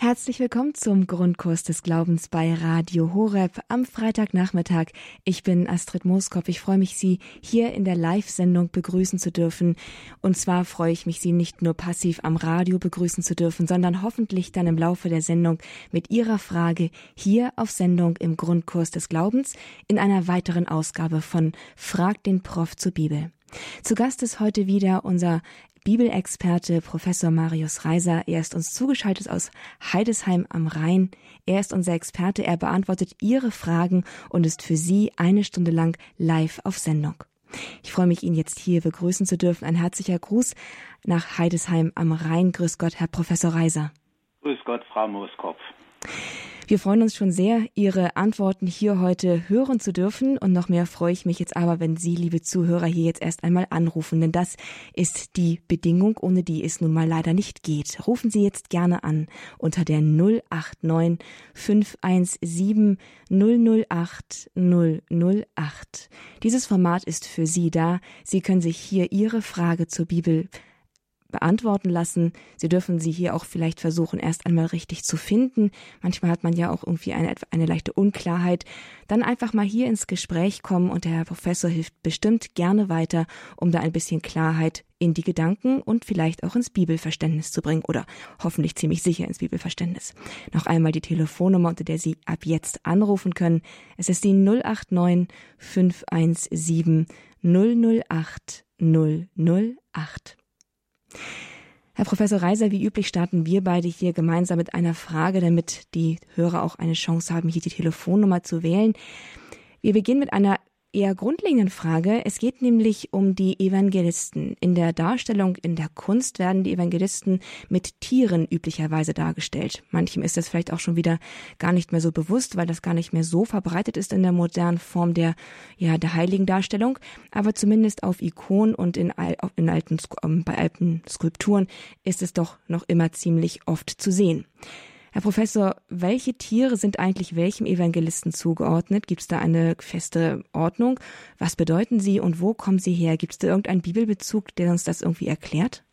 Herzlich willkommen zum Grundkurs des Glaubens bei Radio Horeb am Freitagnachmittag. Ich bin Astrid Mooskopf. Ich freue mich, Sie hier in der Live-Sendung begrüßen zu dürfen. Und zwar freue ich mich, Sie nicht nur passiv am Radio begrüßen zu dürfen, sondern hoffentlich dann im Laufe der Sendung mit Ihrer Frage hier auf Sendung im Grundkurs des Glaubens in einer weiteren Ausgabe von Frag den Prof zur Bibel. Zu Gast ist heute wieder unser Bibelexperte Professor Marius Reiser. Er ist uns zugeschaltet aus Heidesheim am Rhein. Er ist unser Experte. Er beantwortet Ihre Fragen und ist für Sie eine Stunde lang live auf Sendung. Ich freue mich, ihn jetzt hier begrüßen zu dürfen. Ein herzlicher Gruß nach Heidesheim am Rhein. Grüß Gott, Herr Professor Reiser. Grüß Gott, Frau Mooskopf. Wir freuen uns schon sehr, Ihre Antworten hier heute hören zu dürfen. Und noch mehr freue ich mich jetzt aber, wenn Sie, liebe Zuhörer, hier jetzt erst einmal anrufen. Denn das ist die Bedingung, ohne die es nun mal leider nicht geht. Rufen Sie jetzt gerne an unter der 089 517 008 008. Dieses Format ist für Sie da. Sie können sich hier Ihre Frage zur Bibel beantworten lassen. Sie dürfen sie hier auch vielleicht versuchen, erst einmal richtig zu finden. Manchmal hat man ja auch irgendwie eine, eine leichte Unklarheit. Dann einfach mal hier ins Gespräch kommen und der Herr Professor hilft bestimmt gerne weiter, um da ein bisschen Klarheit in die Gedanken und vielleicht auch ins Bibelverständnis zu bringen oder hoffentlich ziemlich sicher ins Bibelverständnis. Noch einmal die Telefonnummer, unter der Sie ab jetzt anrufen können. Es ist die 089 517 008 008. Herr Professor Reiser, wie üblich starten wir beide hier gemeinsam mit einer Frage, damit die Hörer auch eine Chance haben, hier die Telefonnummer zu wählen. Wir beginnen mit einer eher grundlegenden Frage. Es geht nämlich um die Evangelisten. In der Darstellung in der Kunst werden die Evangelisten mit Tieren üblicherweise dargestellt. Manchem ist das vielleicht auch schon wieder gar nicht mehr so bewusst, weil das gar nicht mehr so verbreitet ist in der modernen Form der, ja, der heiligen Darstellung. Aber zumindest auf Ikonen und in, in alten, ähm, bei alten Skulpturen ist es doch noch immer ziemlich oft zu sehen. Herr Professor, welche Tiere sind eigentlich welchem Evangelisten zugeordnet? Gibt es da eine feste Ordnung? Was bedeuten sie und wo kommen sie her? Gibt es da irgendeinen Bibelbezug, der uns das irgendwie erklärt?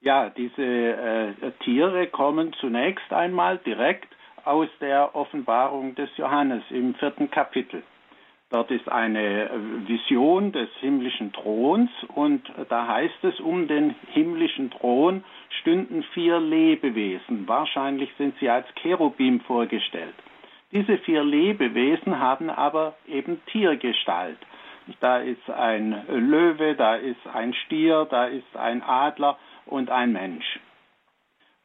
Ja, diese äh, Tiere kommen zunächst einmal direkt aus der Offenbarung des Johannes im vierten Kapitel. Dort ist eine Vision des himmlischen Throns und da heißt es, um den himmlischen Thron stünden vier Lebewesen. Wahrscheinlich sind sie als Cherubim vorgestellt. Diese vier Lebewesen haben aber eben Tiergestalt. Da ist ein Löwe, da ist ein Stier, da ist ein Adler und ein Mensch.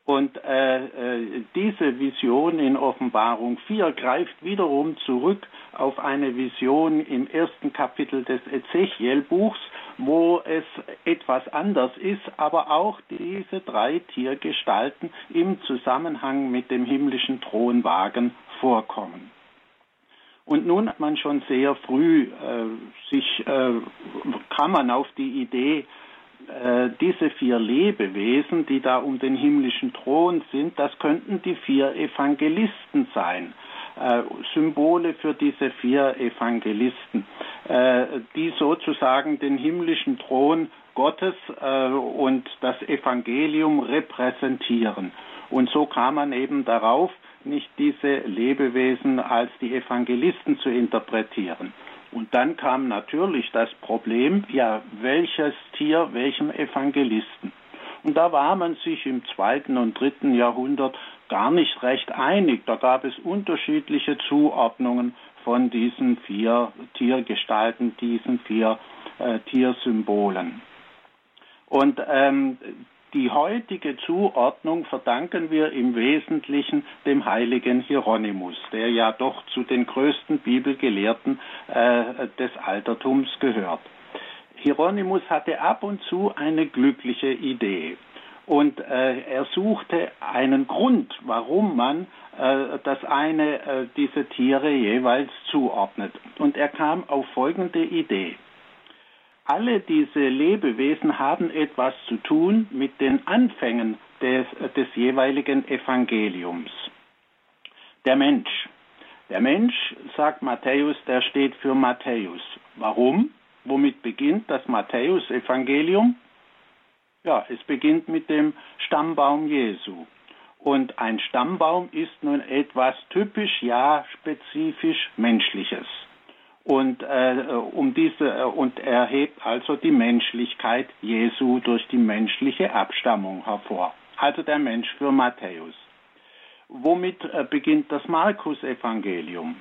Und äh, äh, diese Vision in Offenbarung 4 greift wiederum zurück auf eine Vision im ersten Kapitel des Ezechiel-Buchs, wo es etwas anders ist, aber auch diese drei Tiergestalten im Zusammenhang mit dem himmlischen Thronwagen vorkommen. Und nun hat man schon sehr früh äh, sich, äh, kam man auf die Idee, äh, diese vier Lebewesen, die da um den himmlischen Thron sind, das könnten die vier Evangelisten sein. Äh, Symbole für diese vier Evangelisten, äh, die sozusagen den himmlischen Thron Gottes und das Evangelium repräsentieren. Und so kam man eben darauf, nicht diese Lebewesen als die Evangelisten zu interpretieren. Und dann kam natürlich das Problem, ja, welches Tier welchem Evangelisten? Und da war man sich im zweiten und dritten Jahrhundert gar nicht recht einig. Da gab es unterschiedliche Zuordnungen von diesen vier Tiergestalten, diesen vier äh, Tiersymbolen. Und ähm, die heutige Zuordnung verdanken wir im Wesentlichen dem heiligen Hieronymus, der ja doch zu den größten Bibelgelehrten äh, des Altertums gehört. Hieronymus hatte ab und zu eine glückliche Idee und äh, er suchte einen Grund, warum man äh, das eine äh, dieser Tiere jeweils zuordnet. Und er kam auf folgende Idee. Alle diese Lebewesen haben etwas zu tun mit den Anfängen des, des jeweiligen Evangeliums. Der Mensch. Der Mensch, sagt Matthäus, der steht für Matthäus. Warum? Womit beginnt das Matthäus-Evangelium? Ja, es beginnt mit dem Stammbaum Jesu. Und ein Stammbaum ist nun etwas typisch, ja spezifisch menschliches. Und, äh, um diese, äh, und er hebt also die Menschlichkeit Jesu durch die menschliche Abstammung hervor. Also der Mensch für Matthäus. Womit äh, beginnt das Markus-Evangelium?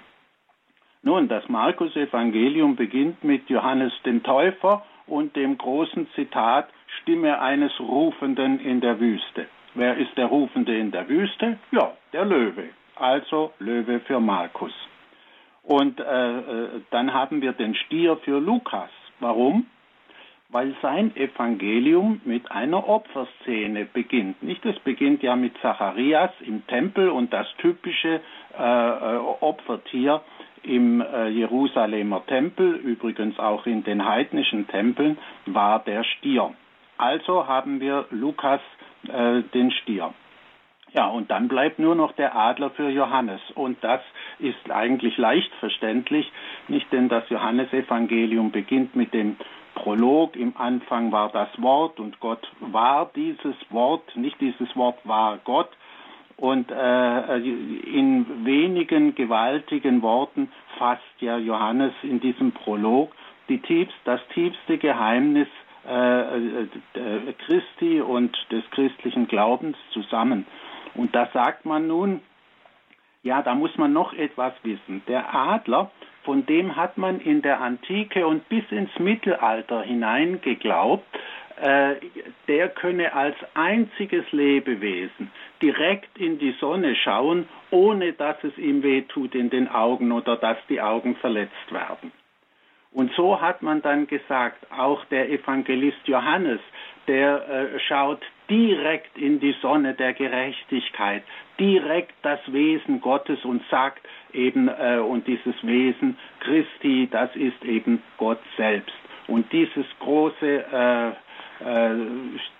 Nun, das Markus-Evangelium beginnt mit Johannes dem Täufer und dem großen Zitat Stimme eines Rufenden in der Wüste. Wer ist der Rufende in der Wüste? Ja, der Löwe. Also Löwe für Markus. Und äh, äh, dann haben wir den Stier für Lukas. Warum? Weil sein Evangelium mit einer Opferszene beginnt. Nicht, es beginnt ja mit Zacharias im Tempel und das typische äh, äh Opfertier im äh, Jerusalemer Tempel, übrigens auch in den heidnischen Tempeln, war der Stier. Also haben wir Lukas äh, den Stier. Ja, und dann bleibt nur noch der Adler für Johannes. Und das ist eigentlich leicht verständlich, nicht denn das Johannesevangelium beginnt mit dem Prolog. Im Anfang war das Wort und Gott war dieses Wort, nicht dieses Wort war Gott. Und äh, in wenigen gewaltigen Worten fasst ja Johannes in diesem Prolog die tiefst, das tiefste Geheimnis äh, äh, Christi und des christlichen Glaubens zusammen. Und da sagt man nun, ja, da muss man noch etwas wissen. Der Adler, von dem hat man in der Antike und bis ins Mittelalter hinein geglaubt, äh, der könne als einziges Lebewesen direkt in die Sonne schauen, ohne dass es ihm wehtut in den Augen oder dass die Augen verletzt werden. Und so hat man dann gesagt, auch der Evangelist Johannes, der äh, schaut direkt in die Sonne der Gerechtigkeit, direkt das Wesen Gottes und sagt eben, äh, und dieses Wesen Christi, das ist eben Gott selbst. Und dieses große äh, äh,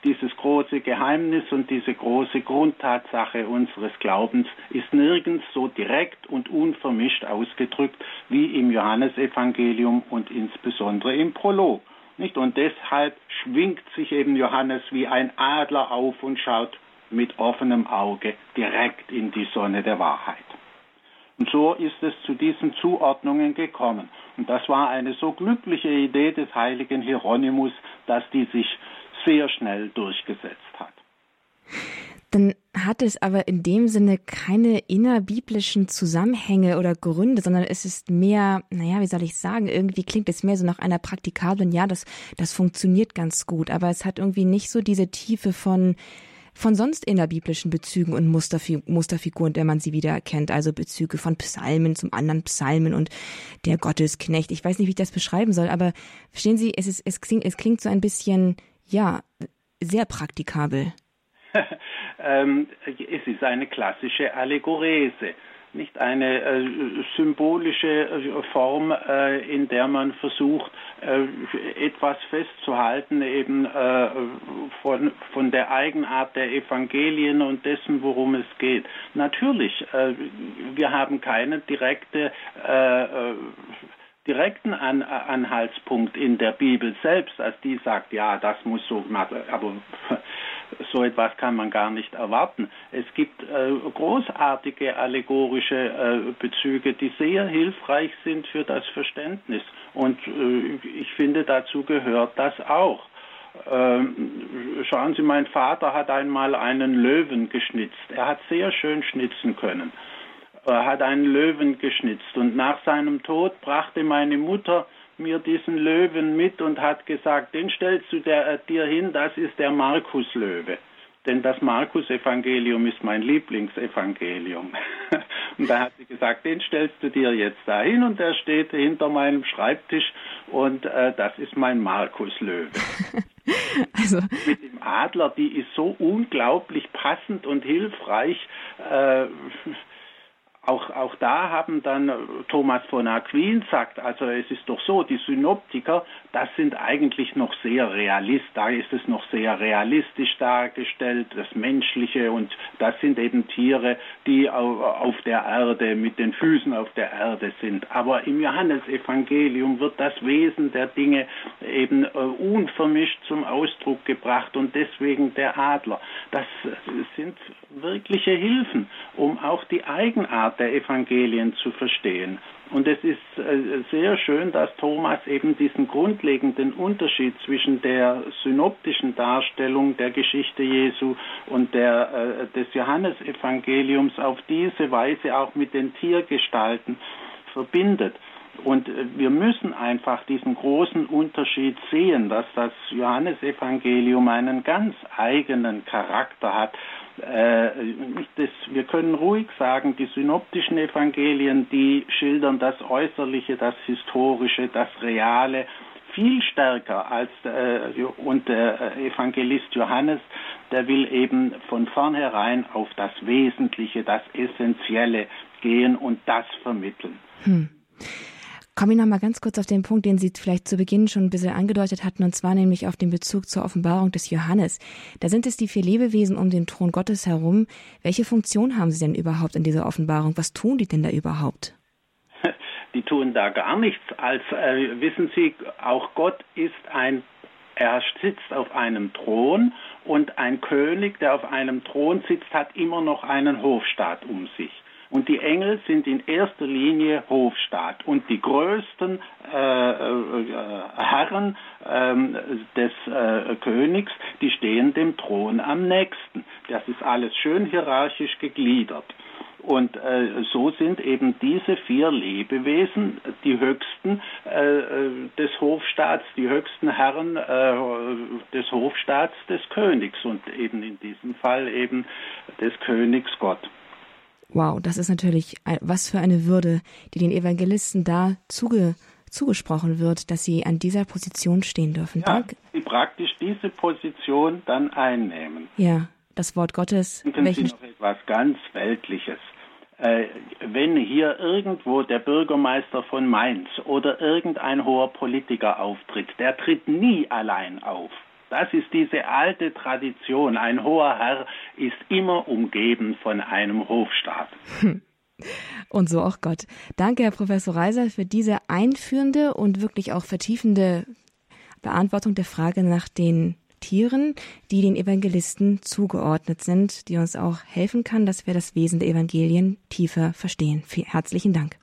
dieses große Geheimnis und diese große Grundtatsache unseres Glaubens ist nirgends so direkt und unvermischt ausgedrückt wie im Johannesevangelium und insbesondere im Prolog. Nicht? Und deshalb schwingt sich eben Johannes wie ein Adler auf und schaut mit offenem Auge direkt in die Sonne der Wahrheit. Und so ist es zu diesen Zuordnungen gekommen. Und das war eine so glückliche Idee des heiligen Hieronymus, dass die sich sehr schnell durchgesetzt hat. Dann hat es aber in dem Sinne keine innerbiblischen Zusammenhänge oder Gründe, sondern es ist mehr, naja, wie soll ich sagen, irgendwie klingt es mehr so nach einer praktikablen, ja, das, das funktioniert ganz gut, aber es hat irgendwie nicht so diese Tiefe von, von sonst innerbiblischen Bezügen und Musterfi Musterfiguren, der man sie wieder erkennt, also Bezüge von Psalmen zum anderen Psalmen und der Gottesknecht. Ich weiß nicht, wie ich das beschreiben soll, aber verstehen Sie, es, ist, es, klingt, es klingt so ein bisschen, ja, sehr praktikabel. ähm, es ist eine klassische Allegorese nicht eine äh, symbolische äh, Form, äh, in der man versucht, äh, etwas festzuhalten, eben äh, von, von der Eigenart der Evangelien und dessen, worum es geht. Natürlich, äh, wir haben keine direkte direkten An Anhaltspunkt in der Bibel selbst, als die sagt, ja, das muss so, aber so etwas kann man gar nicht erwarten. Es gibt äh, großartige allegorische äh, Bezüge, die sehr hilfreich sind für das Verständnis. Und äh, ich finde, dazu gehört das auch. Ähm, schauen Sie, mein Vater hat einmal einen Löwen geschnitzt. Er hat sehr schön schnitzen können. Er hat einen Löwen geschnitzt und nach seinem Tod brachte meine Mutter mir diesen Löwen mit und hat gesagt, den stellst du der, äh, dir hin, das ist der Markus-Löwe. Denn das Markus-Evangelium ist mein Lieblingsevangelium. und da hat sie gesagt, den stellst du dir jetzt da hin und der steht hinter meinem Schreibtisch und äh, das ist mein Markus-Löwe. Also. Mit dem Adler, die ist so unglaublich passend und hilfreich. Äh, auch, auch da haben dann äh, Thomas von Aquin sagt, also es ist doch so, die Synoptiker, das sind eigentlich noch sehr realist, da ist es noch sehr realistisch dargestellt, das Menschliche und das sind eben Tiere, die auf der Erde, mit den Füßen auf der Erde sind. Aber im Johannesevangelium wird das Wesen der Dinge eben äh, unvermischt zum Ausdruck gebracht und deswegen der Adler. Das sind wirkliche Hilfen, um auch die Eigenart der Evangelien zu verstehen. Und es ist äh, sehr schön, dass Thomas eben diesen grundlegenden Unterschied zwischen der synoptischen Darstellung der Geschichte Jesu und der äh, des Johannesevangeliums auf diese Weise auch mit den Tiergestalten verbindet. Und äh, wir müssen einfach diesen großen Unterschied sehen, dass das Johannesevangelium einen ganz eigenen Charakter hat. Äh, das, wir können ruhig sagen, die synoptischen Evangelien, die schildern das Äußerliche, das Historische, das Reale viel stärker als äh, und der Evangelist Johannes, der will eben von vornherein auf das Wesentliche, das Essentielle gehen und das vermitteln. Hm. Komme ich noch mal ganz kurz auf den Punkt, den Sie vielleicht zu Beginn schon ein bisschen angedeutet hatten, und zwar nämlich auf den Bezug zur Offenbarung des Johannes. Da sind es die vier Lebewesen um den Thron Gottes herum. Welche Funktion haben sie denn überhaupt in dieser Offenbarung? Was tun die denn da überhaupt? Die tun da gar nichts. Als äh, wissen Sie, auch Gott ist ein er sitzt auf einem Thron und ein König, der auf einem Thron sitzt, hat immer noch einen Hofstaat um sich. Und die Engel sind in erster Linie Hofstaat. Und die größten äh, äh, Herren äh, des äh, Königs, die stehen dem Thron am nächsten. Das ist alles schön hierarchisch gegliedert. Und äh, so sind eben diese vier Lebewesen die höchsten äh, des Hofstaats, die höchsten Herren äh, des Hofstaats des Königs und eben in diesem Fall eben des Königs Gott. Wow, das ist natürlich was für eine Würde, die den Evangelisten da zuge, zugesprochen wird, dass sie an dieser Position stehen dürfen. Ja, Dank. sie praktisch diese Position dann einnehmen. Ja, das Wort Gottes. Denken welchen... Sie noch etwas ganz Weltliches. Äh, wenn hier irgendwo der Bürgermeister von Mainz oder irgendein hoher Politiker auftritt, der tritt nie allein auf. Das ist diese alte Tradition. Ein hoher Herr ist immer umgeben von einem Hofstaat. Und so auch Gott. Danke, Herr Professor Reiser, für diese einführende und wirklich auch vertiefende Beantwortung der Frage nach den Tieren, die den Evangelisten zugeordnet sind, die uns auch helfen kann, dass wir das Wesen der Evangelien tiefer verstehen. Herzlichen Dank.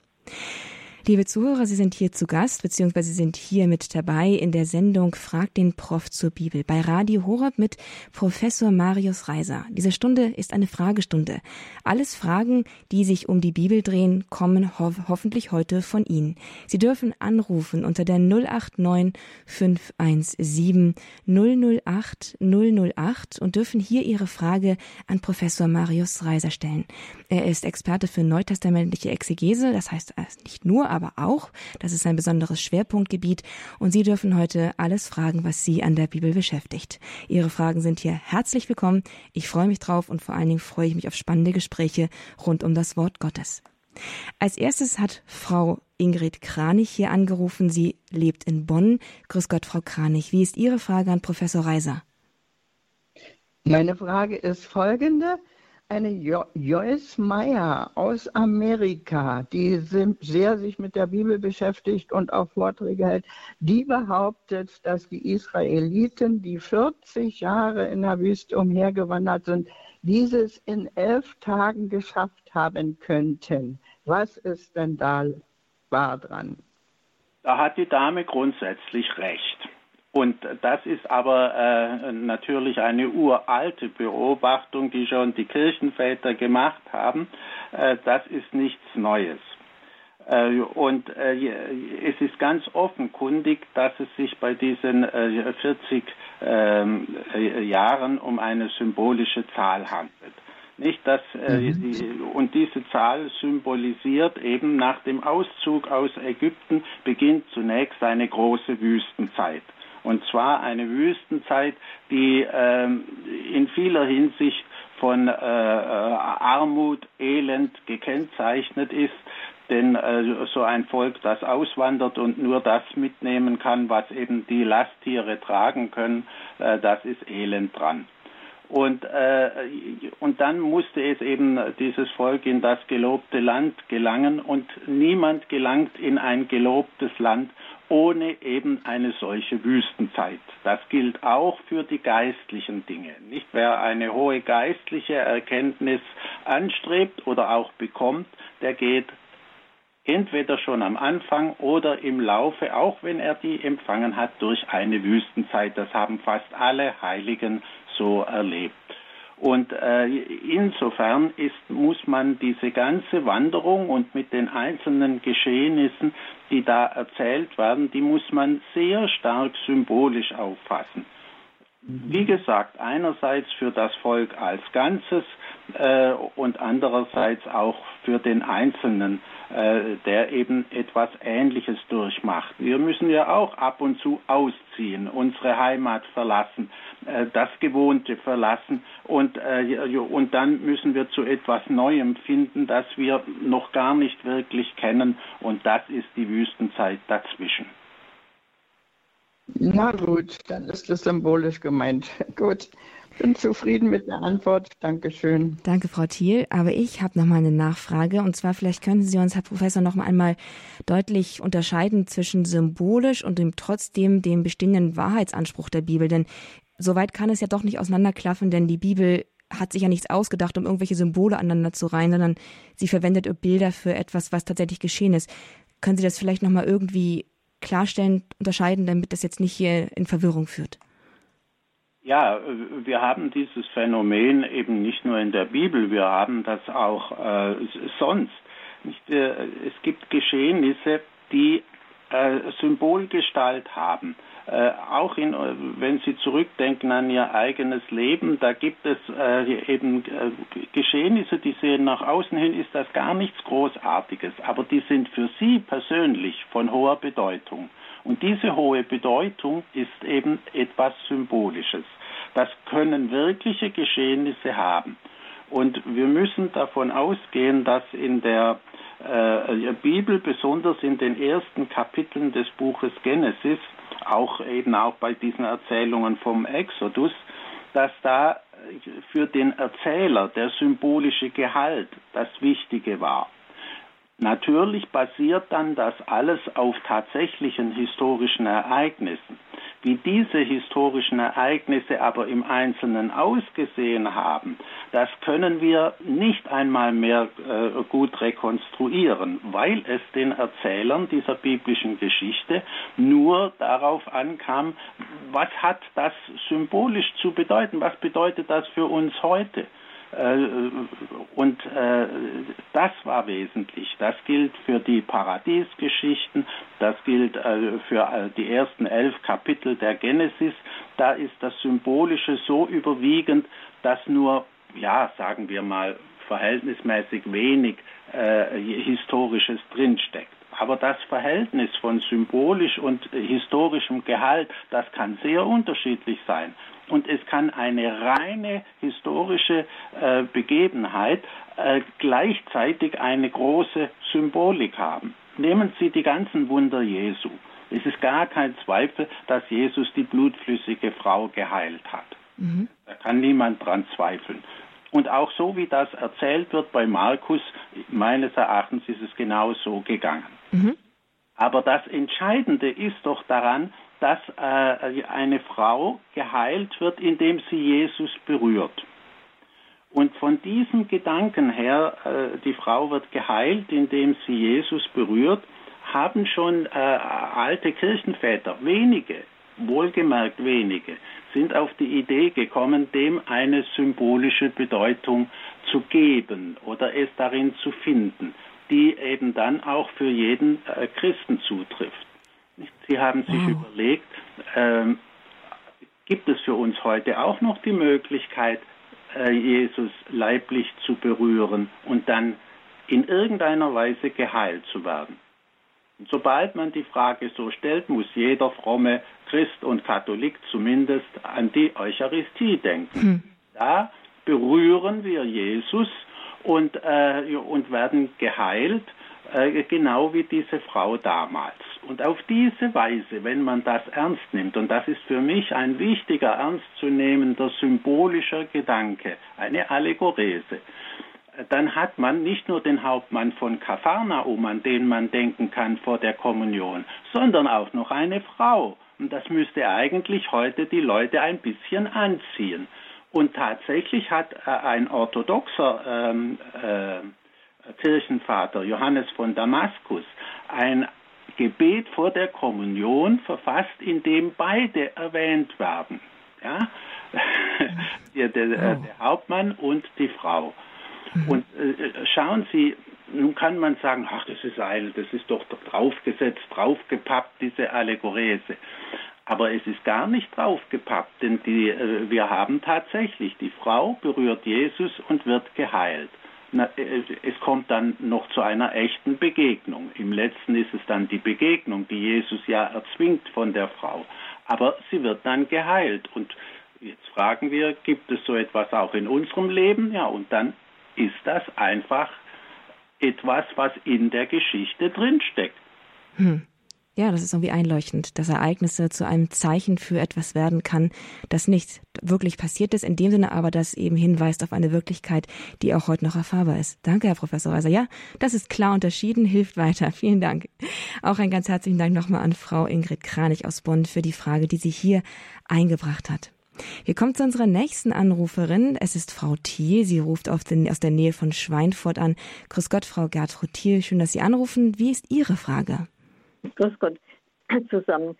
Liebe Zuhörer, Sie sind hier zu Gast, beziehungsweise Sie sind hier mit dabei in der Sendung Frag den Prof zur Bibel bei Radio Horeb mit Professor Marius Reiser. Diese Stunde ist eine Fragestunde. Alles Fragen, die sich um die Bibel drehen, kommen ho hoffentlich heute von Ihnen. Sie dürfen anrufen unter der 089 517 008 008 und dürfen hier Ihre Frage an Professor Marius Reiser stellen. Er ist Experte für neutestamentliche Exegese, das heißt nicht nur, aber auch. Das ist ein besonderes Schwerpunktgebiet und Sie dürfen heute alles fragen, was Sie an der Bibel beschäftigt. Ihre Fragen sind hier herzlich willkommen. Ich freue mich drauf und vor allen Dingen freue ich mich auf spannende Gespräche rund um das Wort Gottes. Als erstes hat Frau Ingrid Kranich hier angerufen. Sie lebt in Bonn. Grüß Gott, Frau Kranich. Wie ist Ihre Frage an Professor Reiser? Meine Frage ist folgende eine jo Joyce Meyer aus Amerika, die sehr sich mit der Bibel beschäftigt und auch Vorträge hält, die behauptet, dass die Israeliten, die 40 Jahre in der Wüste umhergewandert sind, dieses in elf Tagen geschafft haben könnten. Was ist denn da wahr dran? Da hat die Dame grundsätzlich recht. Und das ist aber äh, natürlich eine uralte Beobachtung, die schon die Kirchenväter gemacht haben. Äh, das ist nichts Neues. Äh, und äh, es ist ganz offenkundig, dass es sich bei diesen 40 äh, ähm, äh, Jahren um eine symbolische Zahl handelt. Nicht, dass, mhm. die, und diese Zahl symbolisiert eben nach dem Auszug aus Ägypten beginnt zunächst eine große Wüstenzeit. Und zwar eine Wüstenzeit, die ähm, in vieler Hinsicht von äh, äh, Armut, Elend gekennzeichnet ist. Denn äh, so ein Volk, das auswandert und nur das mitnehmen kann, was eben die Lasttiere tragen können, äh, das ist elend dran. Und, äh, und dann musste es eben dieses Volk in das gelobte Land gelangen und niemand gelangt in ein gelobtes Land ohne eben eine solche Wüstenzeit. Das gilt auch für die geistlichen Dinge. Nicht wer eine hohe geistliche Erkenntnis anstrebt oder auch bekommt, der geht entweder schon am Anfang oder im Laufe, auch wenn er die empfangen hat, durch eine Wüstenzeit. Das haben fast alle Heiligen so erlebt. Und äh, insofern ist, muss man diese ganze Wanderung und mit den einzelnen Geschehnissen, die da erzählt werden, die muss man sehr stark symbolisch auffassen. Wie gesagt, einerseits für das Volk als Ganzes äh, und andererseits auch für den Einzelnen, äh, der eben etwas Ähnliches durchmacht. Wir müssen ja auch ab und zu ausziehen, unsere Heimat verlassen, äh, das Gewohnte verlassen und, äh, und dann müssen wir zu etwas Neuem finden, das wir noch gar nicht wirklich kennen und das ist die Wüstenzeit dazwischen. Na gut, dann ist das symbolisch gemeint. Gut, bin zufrieden mit der Antwort. Dankeschön. Danke, Frau Thiel. Aber ich habe noch mal eine Nachfrage. Und zwar, vielleicht können Sie uns, Herr Professor, noch einmal deutlich unterscheiden zwischen symbolisch und dem trotzdem dem bestehenden Wahrheitsanspruch der Bibel. Denn soweit kann es ja doch nicht auseinanderklaffen, denn die Bibel hat sich ja nichts ausgedacht, um irgendwelche Symbole aneinander zu reihen, sondern sie verwendet Bilder für etwas, was tatsächlich geschehen ist. Können Sie das vielleicht noch mal irgendwie klarstellen, unterscheiden, damit das jetzt nicht hier in Verwirrung führt? Ja, wir haben dieses Phänomen eben nicht nur in der Bibel, wir haben das auch äh, sonst. Nicht, äh, es gibt Geschehnisse, die äh, Symbolgestalt haben. Äh, auch in, äh, wenn Sie zurückdenken an Ihr eigenes Leben, da gibt es äh, eben äh, Geschehnisse, die sehen nach außen hin, ist das gar nichts Großartiges, aber die sind für Sie persönlich von hoher Bedeutung. Und diese hohe Bedeutung ist eben etwas Symbolisches. Das können wirkliche Geschehnisse haben. Und wir müssen davon ausgehen, dass in der äh, Bibel, besonders in den ersten Kapiteln des Buches Genesis, auch eben auch bei diesen Erzählungen vom Exodus, dass da für den Erzähler der symbolische Gehalt das Wichtige war. Natürlich basiert dann das alles auf tatsächlichen historischen Ereignissen. Wie diese historischen Ereignisse aber im Einzelnen ausgesehen haben, das können wir nicht einmal mehr äh, gut rekonstruieren, weil es den Erzählern dieser biblischen Geschichte nur darauf ankam, was hat das symbolisch zu bedeuten, was bedeutet das für uns heute. Äh, und äh, das war wesentlich. Das gilt für die Paradiesgeschichten, das gilt äh, für die ersten elf Kapitel der Genesis. Da ist das Symbolische so überwiegend, dass nur, ja, sagen wir mal, verhältnismäßig wenig Historisches drinsteckt. Aber das Verhältnis von symbolisch und historischem Gehalt, das kann sehr unterschiedlich sein und es kann eine reine historische äh, Begebenheit äh, gleichzeitig eine große Symbolik haben. Nehmen Sie die ganzen Wunder Jesu. Es ist gar kein Zweifel, dass Jesus die blutflüssige Frau geheilt hat. Mhm. Da kann niemand dran zweifeln. Und auch so wie das erzählt wird bei Markus, meines Erachtens ist es genau so gegangen. Mhm. Aber das Entscheidende ist doch daran, dass äh, eine Frau geheilt wird, indem sie Jesus berührt. Und von diesem Gedanken her, äh, die Frau wird geheilt, indem sie Jesus berührt, haben schon äh, alte Kirchenväter, wenige, wohlgemerkt wenige, sind auf die Idee gekommen, dem eine symbolische Bedeutung zu geben oder es darin zu finden, die eben dann auch für jeden äh, Christen zutrifft. Sie haben sich wow. überlegt, ähm, gibt es für uns heute auch noch die Möglichkeit, äh, Jesus leiblich zu berühren und dann in irgendeiner Weise geheilt zu werden? Und sobald man die Frage so stellt, muss jeder fromme Christ und Katholik zumindest an die Eucharistie denken. Hm. Da berühren wir Jesus und, äh, und werden geheilt, äh, genau wie diese Frau damals. Und auf diese Weise, wenn man das ernst nimmt, und das ist für mich ein wichtiger, ernstzunehmender symbolischer Gedanke, eine Allegorese, dann hat man nicht nur den Hauptmann von Kapharnaum, an den man denken kann vor der Kommunion, sondern auch noch eine Frau. Und das müsste eigentlich heute die Leute ein bisschen anziehen. Und tatsächlich hat äh, ein orthodoxer ähm, äh, Kirchenvater Johannes von Damaskus ein Gebet vor der Kommunion verfasst, in dem beide erwähnt werden. Ja? der, der, der Hauptmann und die Frau. Mhm. Und äh, schauen Sie, nun kann man sagen, ach, das ist ein, das ist doch draufgesetzt, draufgepappt, diese Allegorese. Aber es ist gar nicht draufgepappt, denn die, äh, wir haben tatsächlich, die Frau berührt Jesus und wird geheilt. Es kommt dann noch zu einer echten Begegnung. Im letzten ist es dann die Begegnung, die Jesus ja erzwingt von der Frau. Aber sie wird dann geheilt. Und jetzt fragen wir, gibt es so etwas auch in unserem Leben? Ja, und dann ist das einfach etwas, was in der Geschichte drinsteckt. Hm. Ja, das ist irgendwie einleuchtend, dass Ereignisse zu einem Zeichen für etwas werden kann, das nicht wirklich passiert ist, in dem Sinne aber, das eben hinweist auf eine Wirklichkeit, die auch heute noch erfahrbar ist. Danke, Herr Professor Reiser. Ja, das ist klar unterschieden, hilft weiter. Vielen Dank. Auch ein ganz herzlichen Dank nochmal an Frau Ingrid Kranich aus Bonn für die Frage, die sie hier eingebracht hat. Wir kommen zu unserer nächsten Anruferin. Es ist Frau Thiel. Sie ruft den, aus der Nähe von Schweinfurt an. Grüß Gott, Frau Gertrud Thiel. Schön, dass Sie anrufen. Wie ist Ihre Frage? Grüß Gott zusammen.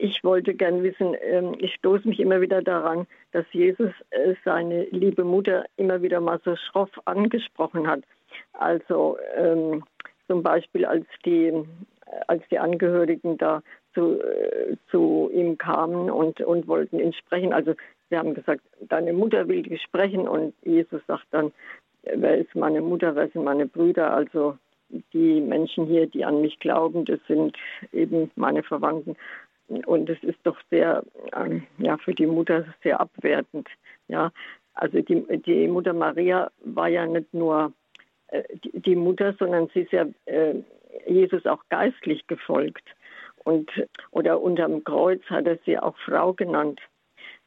Ich wollte gern wissen, ähm, ich stoße mich immer wieder daran, dass Jesus äh, seine liebe Mutter immer wieder mal so schroff angesprochen hat. Also ähm, zum Beispiel, als die, als die Angehörigen da zu, äh, zu ihm kamen und, und wollten ihn sprechen. Also sie haben gesagt, deine Mutter will dich sprechen und Jesus sagt dann, wer ist meine Mutter, wer sind meine Brüder? Also die Menschen hier, die an mich glauben, das sind eben meine Verwandten. Und es ist doch sehr, äh, ja, für die Mutter sehr abwertend. Ja, also die, die Mutter Maria war ja nicht nur äh, die, die, Mutter, sondern sie ist ja äh, Jesus auch geistlich gefolgt. Und, oder unterm Kreuz hat er sie auch Frau genannt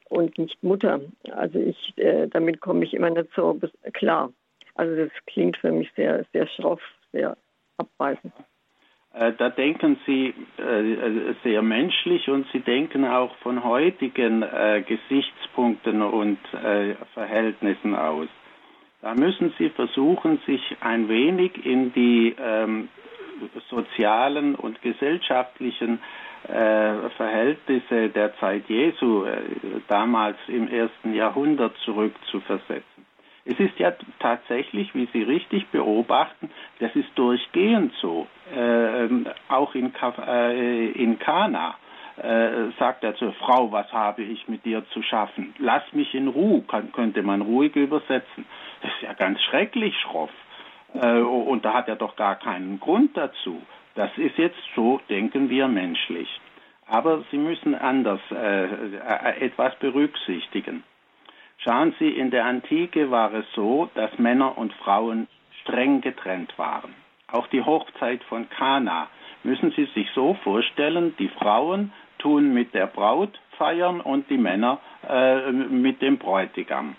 und nicht Mutter. Also ich, äh, damit komme ich immer nicht so klar. Also das klingt für mich sehr, sehr schroff, sehr abweisend. Äh, da denken Sie äh, sehr menschlich und Sie denken auch von heutigen äh, Gesichtspunkten und Verhältnissen aus. Da müssen Sie versuchen, sich ein wenig in die ähm, sozialen und gesellschaftlichen Verhältnisse der Zeit Jesu damals im ersten Jahrhundert zurückzuversetzen. Es ist ja tatsächlich, wie Sie richtig beobachten, das ist durchgehend so. Äh, auch in, äh, in Kana äh, sagt er zur Frau, was habe ich mit dir zu schaffen? Lass mich in Ruhe, kann, könnte man ruhig übersetzen. Das ist ja ganz schrecklich schroff. Äh, und da hat er doch gar keinen Grund dazu. Das ist jetzt so, denken wir, menschlich. Aber Sie müssen anders äh, äh, etwas berücksichtigen. Schauen Sie, in der Antike war es so, dass Männer und Frauen streng getrennt waren. Auch die Hochzeit von Kana müssen Sie sich so vorstellen, die Frauen tun mit der Braut feiern und die Männer äh, mit dem Bräutigam.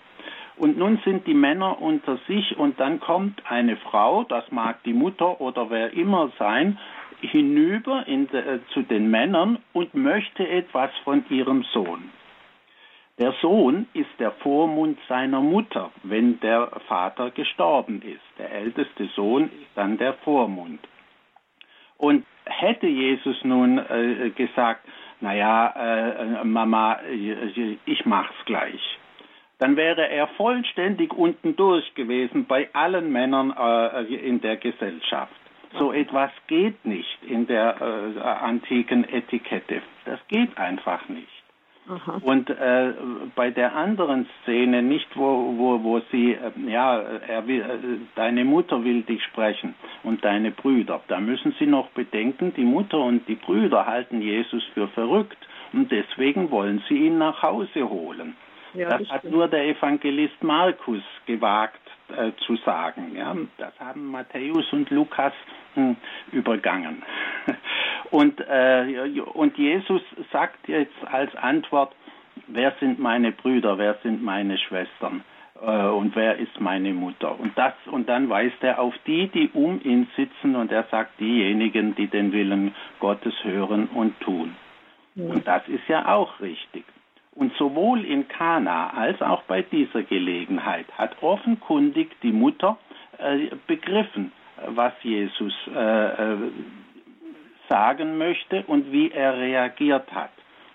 Und nun sind die Männer unter sich und dann kommt eine Frau, das mag die Mutter oder wer immer sein, hinüber de, äh, zu den Männern und möchte etwas von ihrem Sohn. Der Sohn ist der Vormund seiner Mutter, wenn der Vater gestorben ist. Der älteste Sohn ist dann der Vormund. Und hätte Jesus nun äh, gesagt, naja, äh, Mama, ich mach's gleich dann wäre er vollständig unten durch gewesen bei allen Männern äh, in der Gesellschaft. So etwas geht nicht in der äh, antiken Etikette. Das geht einfach nicht. Aha. Und äh, bei der anderen Szene nicht, wo, wo, wo sie, äh, ja, er will, äh, deine Mutter will dich sprechen und deine Brüder. Da müssen Sie noch bedenken, die Mutter und die Brüder halten Jesus für verrückt und deswegen wollen sie ihn nach Hause holen. Ja, das, das hat nur der Evangelist Markus gewagt äh, zu sagen. Ja? Das haben Matthäus und Lukas hm, übergangen. Und, äh, und Jesus sagt jetzt als Antwort, wer sind meine Brüder, wer sind meine Schwestern äh, und wer ist meine Mutter? Und das und dann weist er auf die, die um ihn sitzen und er sagt diejenigen, die den Willen Gottes hören und tun. Ja. Und das ist ja auch richtig. Und sowohl in Kana als auch bei dieser Gelegenheit hat offenkundig die Mutter äh, begriffen, was Jesus äh, äh, sagen möchte und wie er reagiert hat.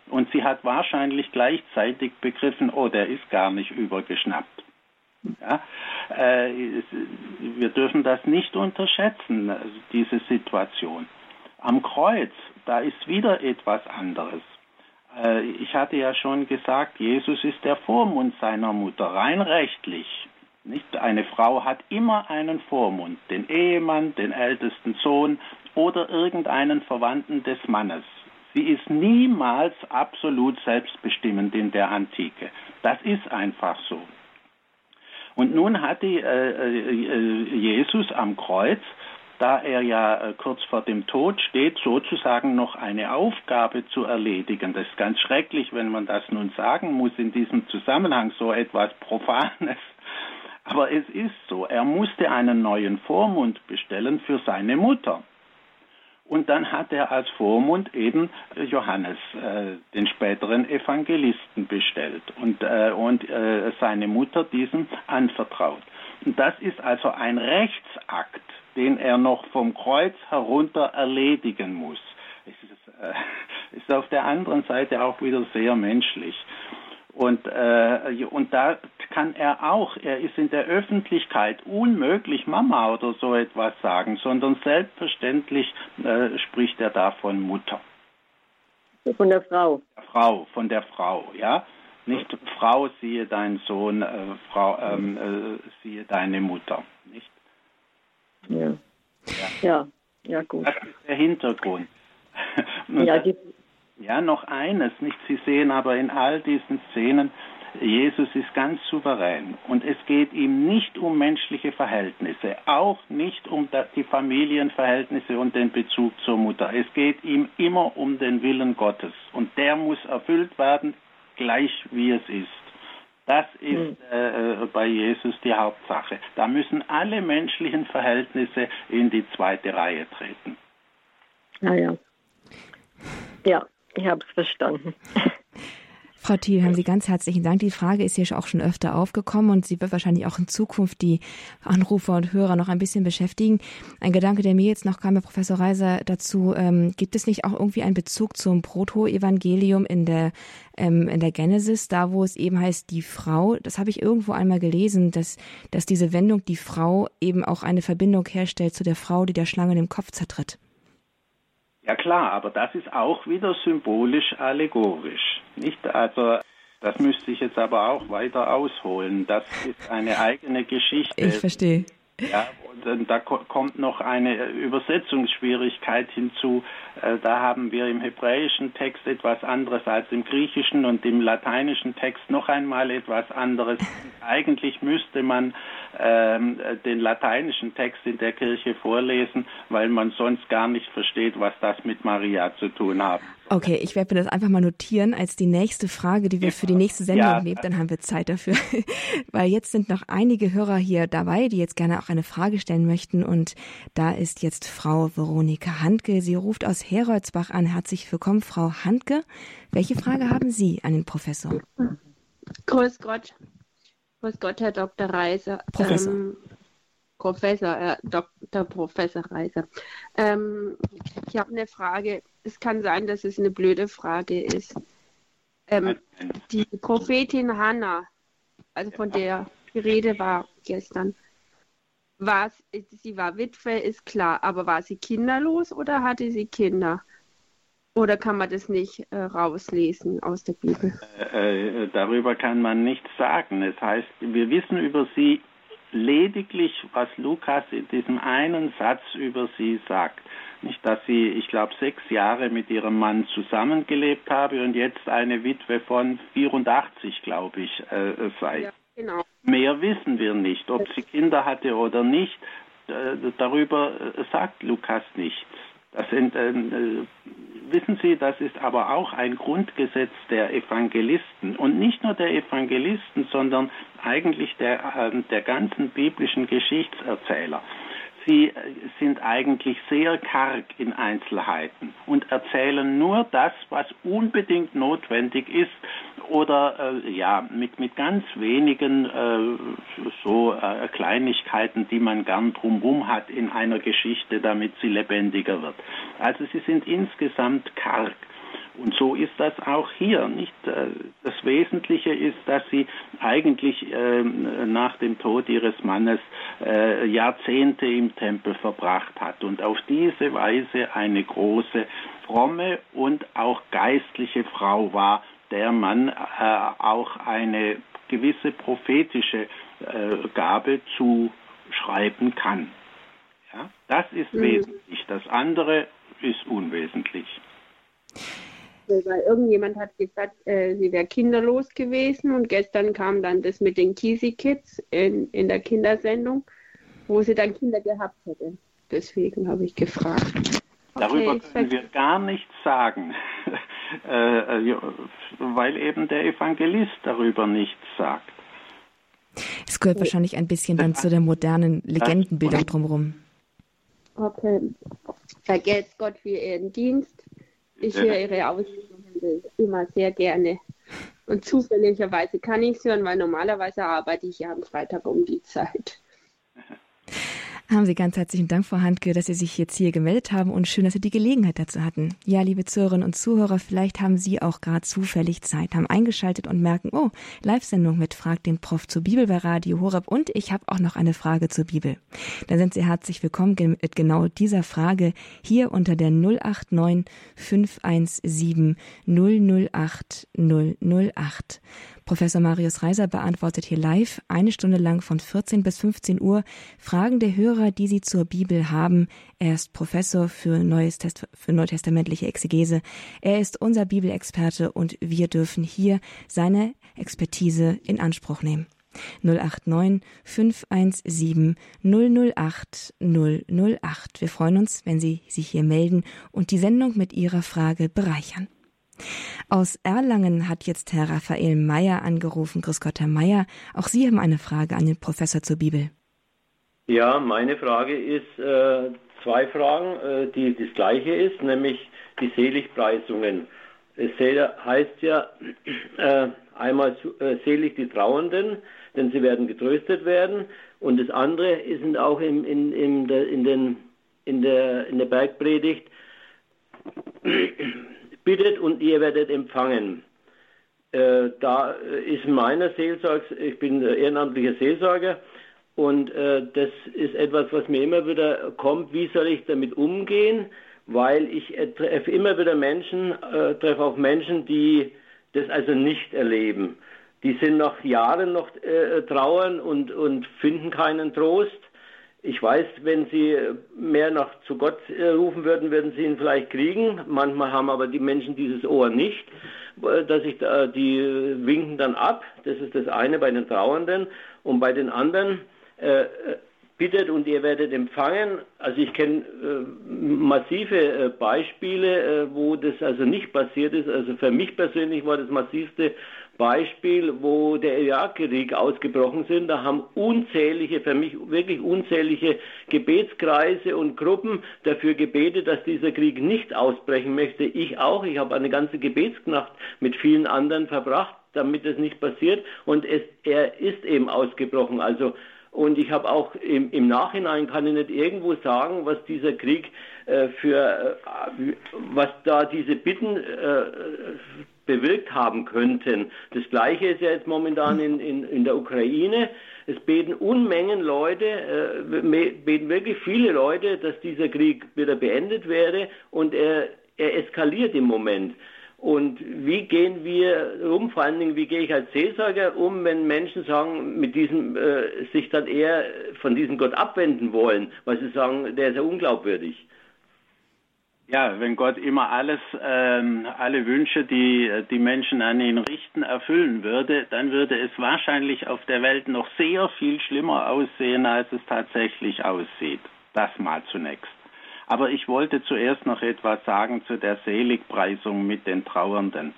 Und sie hat wahrscheinlich gleichzeitig begriffen, oh, der ist gar nicht übergeschnappt. Ja, äh, wir dürfen das nicht unterschätzen, also diese Situation. Am Kreuz, da ist wieder etwas anderes. Äh, ich hatte ja schon gesagt, Jesus ist der Vormund seiner Mutter, rein rechtlich. Nicht? Eine Frau hat immer einen Vormund, den Ehemann, den ältesten Sohn oder irgendeinen Verwandten des Mannes. Sie ist niemals absolut selbstbestimmend in der Antike. Das ist einfach so. Und nun hat die, äh, äh, Jesus am Kreuz, da er ja äh, kurz vor dem Tod steht, sozusagen noch eine Aufgabe zu erledigen. Das ist ganz schrecklich, wenn man das nun sagen muss in diesem Zusammenhang, so etwas Profanes. Aber es ist so, er musste einen neuen Vormund bestellen für seine Mutter. Und dann hat er als Vormund eben Johannes, äh, den späteren Evangelisten, bestellt und, äh, und äh, seine Mutter diesem anvertraut. Und das ist also ein Rechtsakt, den er noch vom Kreuz herunter erledigen muss. Es ist, äh, ist auf der anderen Seite auch wieder sehr menschlich. Und, äh, und da kann er auch, er ist in der Öffentlichkeit unmöglich Mama oder so etwas sagen, sondern selbstverständlich äh, spricht er da von Mutter. Von der Frau. Frau, von der Frau, ja. Nicht Frau, siehe deinen Sohn, äh, Frau, ähm, äh, siehe deine Mutter, nicht? Ja. Ja, ja, ja gut. Das ist der Hintergrund. ja, die, ja, noch eines, nicht? Sie sehen aber in all diesen Szenen, Jesus ist ganz souverän und es geht ihm nicht um menschliche Verhältnisse, auch nicht um die Familienverhältnisse und den Bezug zur Mutter. Es geht ihm immer um den Willen Gottes und der muss erfüllt werden, gleich wie es ist. Das ist hm. äh, bei Jesus die Hauptsache. Da müssen alle menschlichen Verhältnisse in die zweite Reihe treten. Ah ja. Ja, ich habe es verstanden. Frau Thiel, haben Sie ganz herzlichen Dank. Die Frage ist hier auch schon öfter aufgekommen und sie wird wahrscheinlich auch in Zukunft die Anrufer und Hörer noch ein bisschen beschäftigen. Ein Gedanke, der mir jetzt noch kam, Herr Professor Reiser, dazu, ähm, gibt es nicht auch irgendwie einen Bezug zum Proto-Evangelium in der, ähm, in der Genesis, da wo es eben heißt, die Frau, das habe ich irgendwo einmal gelesen, dass, dass diese Wendung, die Frau, eben auch eine Verbindung herstellt zu der Frau, die der Schlange den Kopf zertritt. Ja klar, aber das ist auch wieder symbolisch allegorisch. Nicht? Also das müsste ich jetzt aber auch weiter ausholen. Das ist eine eigene Geschichte. Ich verstehe. Ja, und da kommt noch eine Übersetzungsschwierigkeit hinzu. Äh, da haben wir im hebräischen Text etwas anderes als im griechischen und im lateinischen Text noch einmal etwas anderes. Eigentlich müsste man ähm, den lateinischen Text in der Kirche vorlesen, weil man sonst gar nicht versteht, was das mit Maria zu tun hat. Okay, ich werde mir das einfach mal notieren als die nächste Frage, die wir für die nächste Sendung ja. nehmen. Dann haben wir Zeit dafür. Weil jetzt sind noch einige Hörer hier dabei, die jetzt gerne auch eine Frage stellen möchten. Und da ist jetzt Frau Veronika Handke. Sie ruft aus Heroldsbach an. Herzlich willkommen, Frau Handke. Welche Frage haben Sie an den Professor? Grüß Gott. Grüß Gott, Herr Dr. Reiser. Professor. Ähm, Professor, äh, Dr. Professor Reiser. Ähm, ich habe eine Frage. Es kann sein, dass es eine blöde Frage ist. Ähm, die Prophetin Hannah, also von der die Rede war gestern, war sie war Witwe, ist klar, aber war sie kinderlos oder hatte sie Kinder? Oder kann man das nicht äh, rauslesen aus der Bibel? Äh, äh, darüber kann man nichts sagen. Es heißt, wir wissen über sie lediglich, was Lukas in diesem einen Satz über sie sagt. Nicht, dass sie, ich glaube, sechs Jahre mit ihrem Mann zusammengelebt habe und jetzt eine Witwe von 84, glaube ich, äh, sei. Ja, genau. Mehr wissen wir nicht. Ob sie Kinder hatte oder nicht, äh, darüber äh, sagt Lukas nichts. Das sind, äh, wissen Sie, das ist aber auch ein Grundgesetz der Evangelisten und nicht nur der Evangelisten, sondern eigentlich der, äh, der ganzen biblischen Geschichtserzähler. Sie äh, sind eigentlich sehr karg in Einzelheiten und erzählen nur das, was unbedingt notwendig ist oder äh, ja mit mit ganz wenigen äh, so äh, Kleinigkeiten, die man gern drumherum hat in einer Geschichte, damit sie lebendiger wird. Also sie sind insgesamt karg. Und so ist das auch hier. Nicht? Äh, das Wesentliche ist, dass sie eigentlich ähm, nach dem Tod ihres Mannes äh, Jahrzehnte im Tempel verbracht hat und auf diese Weise eine große, fromme und auch geistliche Frau war, der man äh, auch eine gewisse prophetische Gabe zuschreiben kann. Ja? Das ist mhm. wesentlich. Das andere ist unwesentlich weil irgendjemand hat gesagt, äh, sie wäre kinderlos gewesen und gestern kam dann das mit den Kisi Kids in, in der Kindersendung, wo sie dann Kinder gehabt hätte. Deswegen habe ich gefragt. Darüber okay, können wir gar nichts sagen, äh, äh weil eben der Evangelist darüber nichts sagt. Es gehört wahrscheinlich ein bisschen dann zu der modernen Legendenbildung drumherum. Okay. Vergelt's Gott für Ihren Dienst. Ich höre Ihre Ausführungen immer sehr gerne. Und zufälligerweise kann ich es hören, weil normalerweise arbeite ich ja am Freitag um die Zeit. Haben Sie ganz herzlichen Dank, Frau Handke, dass Sie sich jetzt hier gemeldet haben und schön, dass Sie die Gelegenheit dazu hatten. Ja, liebe Zuhörerinnen und Zuhörer, vielleicht haben Sie auch gerade zufällig Zeit, haben eingeschaltet und merken, oh, Live-Sendung mit Frag den Prof zur Bibel bei Radio Horeb und ich habe auch noch eine Frage zur Bibel. Dann sind Sie herzlich willkommen mit genau dieser Frage hier unter der 089 517 008 008. Professor Marius Reiser beantwortet hier live eine Stunde lang von 14 bis 15 Uhr Fragen der Hörer, die sie zur Bibel haben. Er ist Professor für, Neues Test für neutestamentliche Exegese. Er ist unser Bibelexperte und wir dürfen hier seine Expertise in Anspruch nehmen. 089 517 008 008. Wir freuen uns, wenn Sie sich hier melden und die Sendung mit Ihrer Frage bereichern. Aus Erlangen hat jetzt Herr Raphael Meyer angerufen. Grüß Gott, Herr Meyer. Auch Sie haben eine Frage an den Professor zur Bibel. Ja, meine Frage ist äh, zwei Fragen, äh, die das gleiche ist, nämlich die Seligpreisungen. Es heißt ja äh, einmal äh, selig die Trauernden, denn sie werden getröstet werden. Und das andere ist auch in, in, in, der, in, den, der, in der Bergpredigt, bittet und ihr werdet empfangen. Äh, da ist meiner Seelsorge, ich bin ehrenamtlicher Seelsorger und äh, das ist etwas, was mir immer wieder kommt, wie soll ich damit umgehen, weil ich äh, treffe immer wieder Menschen, äh, treffe auch Menschen, die das also nicht erleben. Die sind nach Jahren noch äh, trauern und, und finden keinen Trost ich weiß, wenn Sie mehr nach zu Gott äh, rufen würden, würden Sie ihn vielleicht kriegen. Manchmal haben aber die Menschen dieses Ohr nicht, äh, dass ich die winken dann ab. Das ist das eine bei den Trauernden und bei den anderen äh, bittet und ihr werdet empfangen. Also ich kenne äh, massive äh, Beispiele, äh, wo das also nicht passiert ist. Also für mich persönlich war das massivste Beispiel, wo der Irakkrieg ausgebrochen sind. Da haben unzählige, für mich wirklich unzählige Gebetskreise und Gruppen dafür gebetet, dass dieser Krieg nicht ausbrechen möchte. Ich auch. Ich habe eine ganze Gebetsknacht mit vielen anderen verbracht, damit es nicht passiert. Und es, er ist eben ausgebrochen. Also und ich habe auch im, im, Nachhinein kann ich nicht irgendwo sagen, was dieser Krieg äh, für, äh, was da diese Bitten äh, bewirkt haben könnten. Das Gleiche ist ja jetzt momentan in, in, in der Ukraine. Es beten Unmengen Leute, äh, beten wirklich viele Leute, dass dieser Krieg wieder beendet werde und er, er eskaliert im Moment. Und wie gehen wir um, vor allen Dingen, wie gehe ich als Seelsorger um, wenn Menschen sagen, mit diesem, äh, sich dann eher von diesem Gott abwenden wollen, weil sie sagen, der ist ja unglaubwürdig. Ja, wenn Gott immer alles, ähm, alle Wünsche, die die Menschen an ihn richten, erfüllen würde, dann würde es wahrscheinlich auf der Welt noch sehr viel schlimmer aussehen, als es tatsächlich aussieht. Das mal zunächst. Aber ich wollte zuerst noch etwas sagen zu der Seligpreisung mit den Trauernden.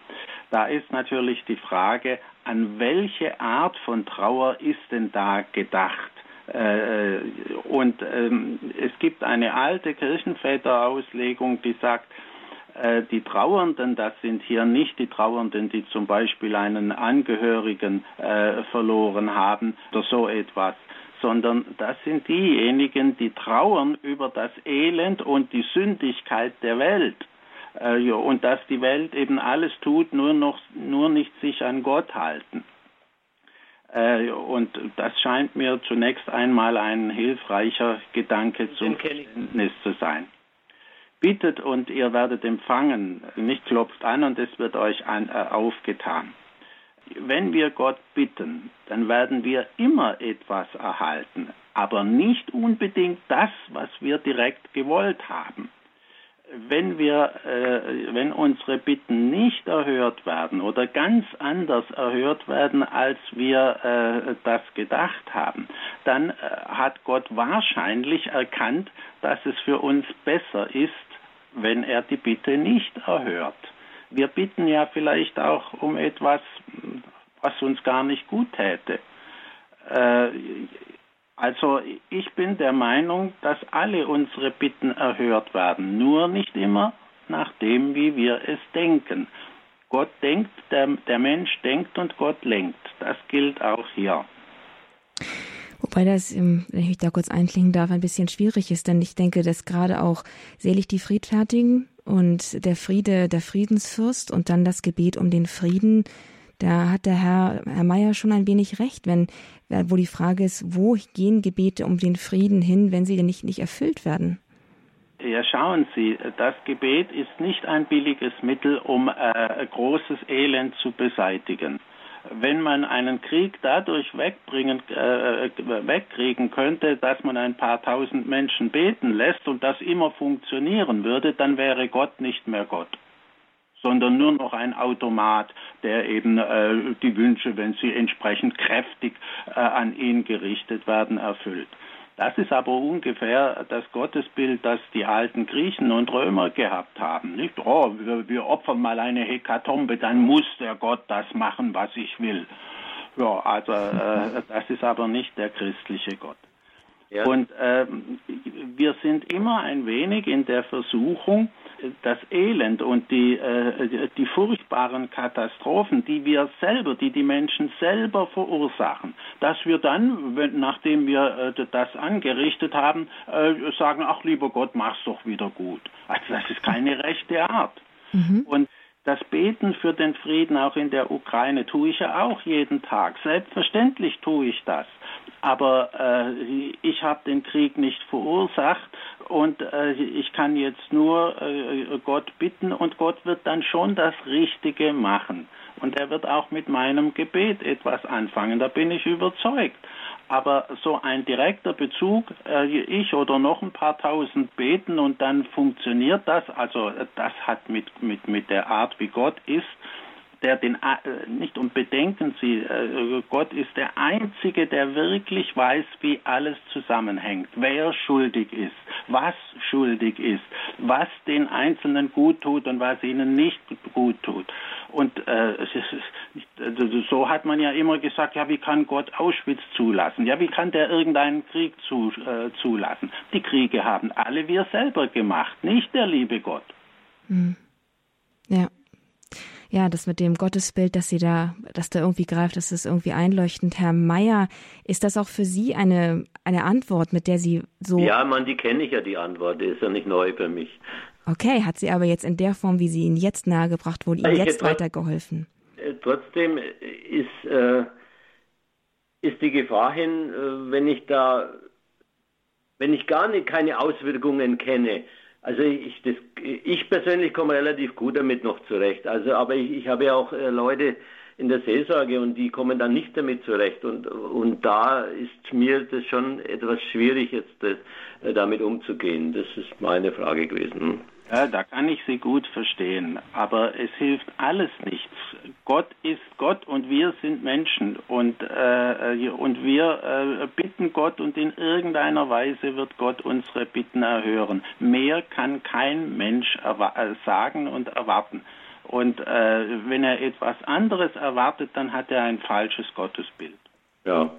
Da ist natürlich die Frage, an welche Art von Trauer ist denn da gedacht? Äh, und ähm, es gibt eine alte Kirchenväterauslegung, die sagt, äh, die Trauernden, das sind hier nicht die Trauernden, die zum Beispiel einen Angehörigen äh, verloren haben oder so etwas, sondern das sind diejenigen, die trauern über das Elend und die Sündigkeit der Welt. Äh, und dass die Welt eben alles tut, nur noch, nur nicht sich an Gott halten. Äh, und das scheint mir zunächst einmal ein hilfreicher Gedanke zum Verständnis zu sein. Bittet und ihr werdet empfangen, nicht klopft an und es wird euch an, äh, aufgetan. Wenn wir Gott bitten, dann werden wir immer etwas erhalten, aber nicht unbedingt das, was wir direkt gewollt haben wenn wir, äh, wenn unsere Bitten nicht erhört werden oder ganz anders erhört werden, als wir äh, das gedacht haben, dann äh, hat Gott wahrscheinlich erkannt, dass es für uns besser ist, wenn er die Bitte nicht erhört. Wir bitten ja vielleicht auch um etwas, was uns gar nicht gut täte. Äh, also ich bin der Meinung, dass alle unsere Bitten erhört werden, nur nicht immer nach dem, wie wir es denken. Gott denkt, der, der Mensch denkt und Gott lenkt. Das gilt auch hier. Wobei das, wenn ich da kurz einklingen darf, ein bisschen schwierig ist, denn ich denke, dass gerade auch selig die Friedfertigen und der Friede, der Friedensfürst und dann das Gebet um den Frieden da hat der Herr, Herr Meier schon ein wenig recht, wenn, wo die Frage ist, wo gehen Gebete um den Frieden hin, wenn sie denn nicht, nicht erfüllt werden? Ja, schauen Sie, das Gebet ist nicht ein billiges Mittel, um äh, großes Elend zu beseitigen. Wenn man einen Krieg dadurch wegbringen, äh, wegkriegen könnte, dass man ein paar tausend Menschen beten lässt und das immer funktionieren würde, dann wäre Gott nicht mehr Gott sondern nur noch ein Automat, der eben äh, die Wünsche, wenn sie entsprechend kräftig äh, an ihn gerichtet werden, erfüllt. Das ist aber ungefähr das Gottesbild, das die alten Griechen und Römer gehabt haben. Nicht, oh, wir, wir opfern mal eine Hekatombe, dann muss der Gott das machen, was ich will. Ja, also äh, das ist aber nicht der christliche Gott. Ja. Und äh, wir sind immer ein wenig in der Versuchung, das Elend und die, äh, die furchtbaren Katastrophen, die wir selber, die die Menschen selber verursachen, dass wir dann, wenn, nachdem wir äh, das angerichtet haben, äh, sagen, ach lieber Gott, mach's doch wieder gut. Also das ist keine rechte Art. Mhm. Und das Beten für den Frieden auch in der Ukraine tue ich ja auch jeden Tag. Selbstverständlich tue ich das. Aber äh, ich habe den Krieg nicht verursacht und äh, ich kann jetzt nur äh, Gott bitten und Gott wird dann schon das Richtige machen. Und er wird auch mit meinem Gebet etwas anfangen, da bin ich überzeugt. Aber so ein direkter Bezug, äh, ich oder noch ein paar tausend beten und dann funktioniert das, also das hat mit, mit, mit der Art, wie Gott ist, der den, äh, nicht und bedenken Sie, äh, Gott ist der Einzige, der wirklich weiß, wie alles zusammenhängt, wer schuldig ist, was schuldig ist, was den Einzelnen gut tut und was ihnen nicht gut tut. Und äh, also so hat man ja immer gesagt, ja, wie kann Gott Auschwitz zulassen? Ja, wie kann der irgendeinen Krieg zu, äh, zulassen? Die Kriege haben alle wir selber gemacht, nicht der liebe Gott. Hm. Ja ja, das mit dem Gottesbild, dass sie da, dass da irgendwie greift, das ist irgendwie einleuchtend. Herr Meier, ist das auch für Sie eine, eine Antwort, mit der Sie so. Ja, man, die kenne ich ja, die Antwort, die ist ja nicht neu für mich. Okay, hat sie aber jetzt in der Form, wie sie Ihnen jetzt nahegebracht wurde, Ihnen jetzt weitergeholfen? Äh, trotzdem ist, äh, ist die Gefahr hin, äh, wenn ich da, wenn ich gar nicht keine Auswirkungen kenne, also ich, das, ich persönlich komme relativ gut damit noch zurecht. Also, aber ich, ich habe ja auch äh, Leute in der Seelsorge und die kommen dann nicht damit zurecht. Und, und da ist mir das schon etwas schwierig, jetzt das, damit umzugehen. Das ist meine Frage gewesen. Ja, da kann ich Sie gut verstehen, aber es hilft alles nichts. Gott ist Gott und wir sind Menschen und, äh, und wir äh, bitten Gott und in irgendeiner Weise wird Gott unsere Bitten erhören. Mehr kann kein Mensch äh, sagen und erwarten. Und äh, wenn er etwas anderes erwartet, dann hat er ein falsches Gottesbild. Ja,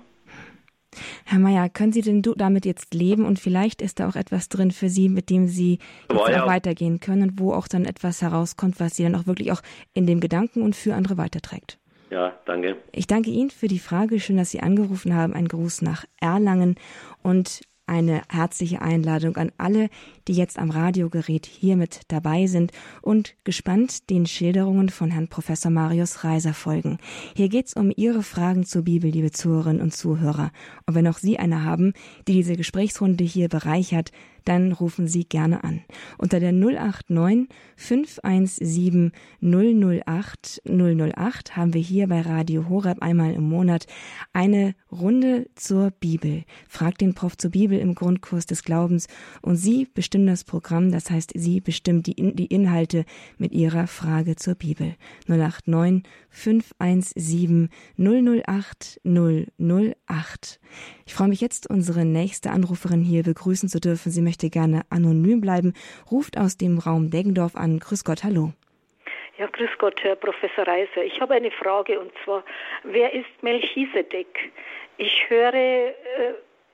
Herr Mayer, können Sie denn damit jetzt leben und vielleicht ist da auch etwas drin für Sie, mit dem Sie jetzt ja. weitergehen können und wo auch dann etwas herauskommt, was Sie dann auch wirklich auch in dem Gedanken und für andere weiterträgt? Ja, danke. Ich danke Ihnen für die Frage. Schön, dass Sie angerufen haben. Ein Gruß nach Erlangen und eine herzliche Einladung an alle, die jetzt am Radiogerät hier mit dabei sind und gespannt den Schilderungen von Herrn Professor Marius Reiser folgen. Hier geht's um Ihre Fragen zur Bibel, liebe Zuhörerinnen und Zuhörer. Und wenn auch Sie eine haben, die diese Gesprächsrunde hier bereichert, dann rufen Sie gerne an. Unter der 089 517 008 008 haben wir hier bei Radio Horeb einmal im Monat eine Runde zur Bibel. Fragt den Prof zur Bibel im Grundkurs des Glaubens und Sie bestimmen das Programm, das heißt, Sie bestimmen die, die Inhalte mit Ihrer Frage zur Bibel. 089 517 008 008. Ich freue mich jetzt, unsere nächste Anruferin hier begrüßen zu dürfen. Sie möchte gerne anonym bleiben, ruft aus dem Raum Deggendorf an. Grüß Gott, hallo. Ja, grüß Gott, Herr Professor Reiser. Ich habe eine Frage und zwar, wer ist Melchisedek? Ich höre äh,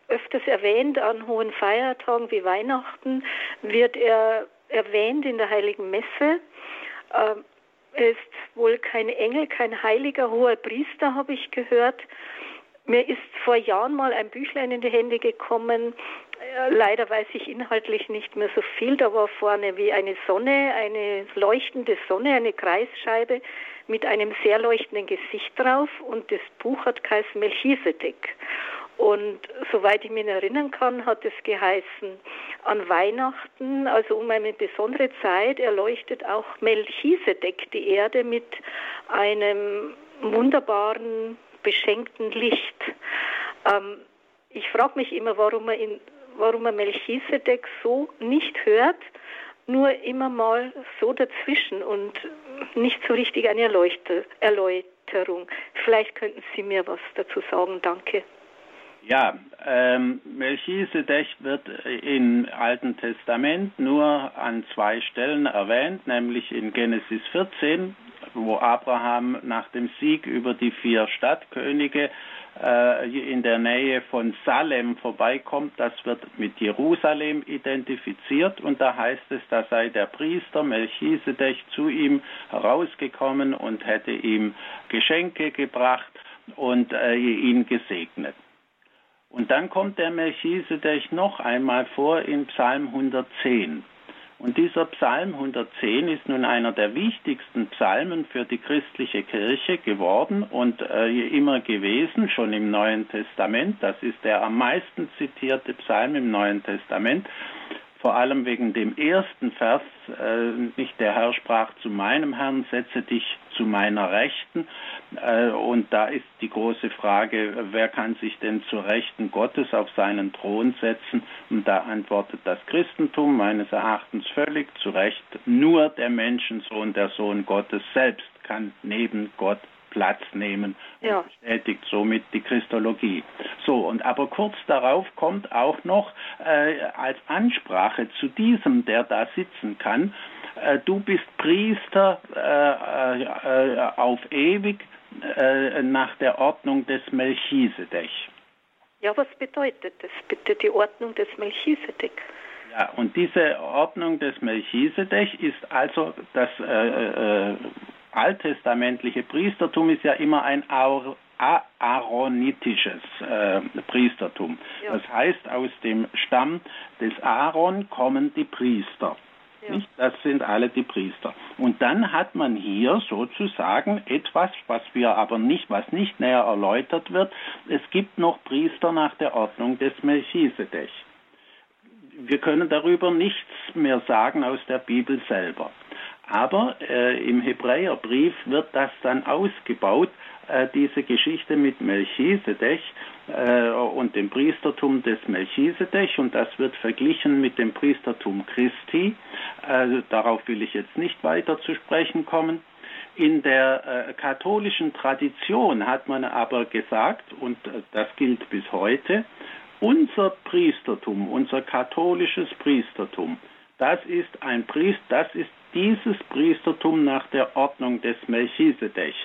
öfters erwähnt an hohen Feiertagen wie Weihnachten, wird er erwähnt in der Heiligen Messe. Äh, er ist wohl kein Engel, kein heiliger hoher Priester, habe ich gehört. Mir ist vor Jahren mal ein Büchlein in die Hände gekommen. Äh, leider weiß ich inhaltlich nicht mehr so viel. Da war vorne wie eine Sonne, eine leuchtende Sonne, eine Kreisscheibe mit einem sehr leuchtenden Gesicht drauf. Und das Buch hat geheißen Melchisedek. Und soweit ich mich erinnern kann, hat es geheißen, an Weihnachten, also um eine besondere Zeit, erleuchtet auch Melchisedek die Erde mit einem wunderbaren beschenkten Licht. Ähm, ich frage mich immer, warum man, in, warum man Melchisedek so nicht hört, nur immer mal so dazwischen und nicht so richtig eine Erläuterung. Vielleicht könnten Sie mir was dazu sagen. Danke. Ja, ähm, Melchisedek wird im Alten Testament nur an zwei Stellen erwähnt, nämlich in Genesis 14, wo Abraham nach dem Sieg über die vier Stadtkönige äh, in der Nähe von Salem vorbeikommt. Das wird mit Jerusalem identifiziert und da heißt es, da sei der Priester Melchisedek zu ihm herausgekommen und hätte ihm Geschenke gebracht und äh, ihn gesegnet. Und dann kommt der Melchisedek noch einmal vor in Psalm 110. Und dieser Psalm 110 ist nun einer der wichtigsten Psalmen für die christliche Kirche geworden und äh, immer gewesen, schon im Neuen Testament. Das ist der am meisten zitierte Psalm im Neuen Testament vor allem wegen dem ersten Vers, äh, nicht der Herr sprach zu meinem Herrn, setze dich zu meiner Rechten. Äh, und da ist die große Frage, wer kann sich denn zur Rechten Gottes auf seinen Thron setzen? Und da antwortet das Christentum meines Erachtens völlig zu Recht, nur der Menschensohn, der Sohn Gottes selbst kann neben Gott Platz nehmen und ja. bestätigt somit die Christologie. So, und aber kurz darauf kommt auch noch äh, als Ansprache zu diesem, der da sitzen kann, äh, du bist Priester äh, äh auf ewig äh, nach der Ordnung des Melchisedech. Ja, was bedeutet das bitte, die Ordnung des Melchisedek? Ja, und diese Ordnung des Melchisedech ist also das äh, äh, alttestamentliche Priestertum ist ja immer ein aaronitisches äh, Priestertum. Ja. Das heißt, aus dem Stamm des Aaron kommen die Priester. Ja. Das sind alle die Priester. Und dann hat man hier sozusagen etwas, was wir aber nicht, was nicht näher erläutert wird. Es gibt noch Priester nach der Ordnung des Melchisedech. Wir können darüber nichts mehr sagen aus der Bibel selber. Aber äh, im Hebräerbrief wird das dann ausgebaut, äh, diese Geschichte mit Melchisedech äh, und dem Priestertum des Melchisedech und das wird verglichen mit dem Priestertum Christi. Äh, darauf will ich jetzt nicht weiter zu sprechen kommen. In der äh, katholischen Tradition hat man aber gesagt, und äh, das gilt bis heute, unser Priestertum, unser katholisches Priestertum, das ist ein Priest, das ist dieses Priestertum nach der Ordnung des Melchisedech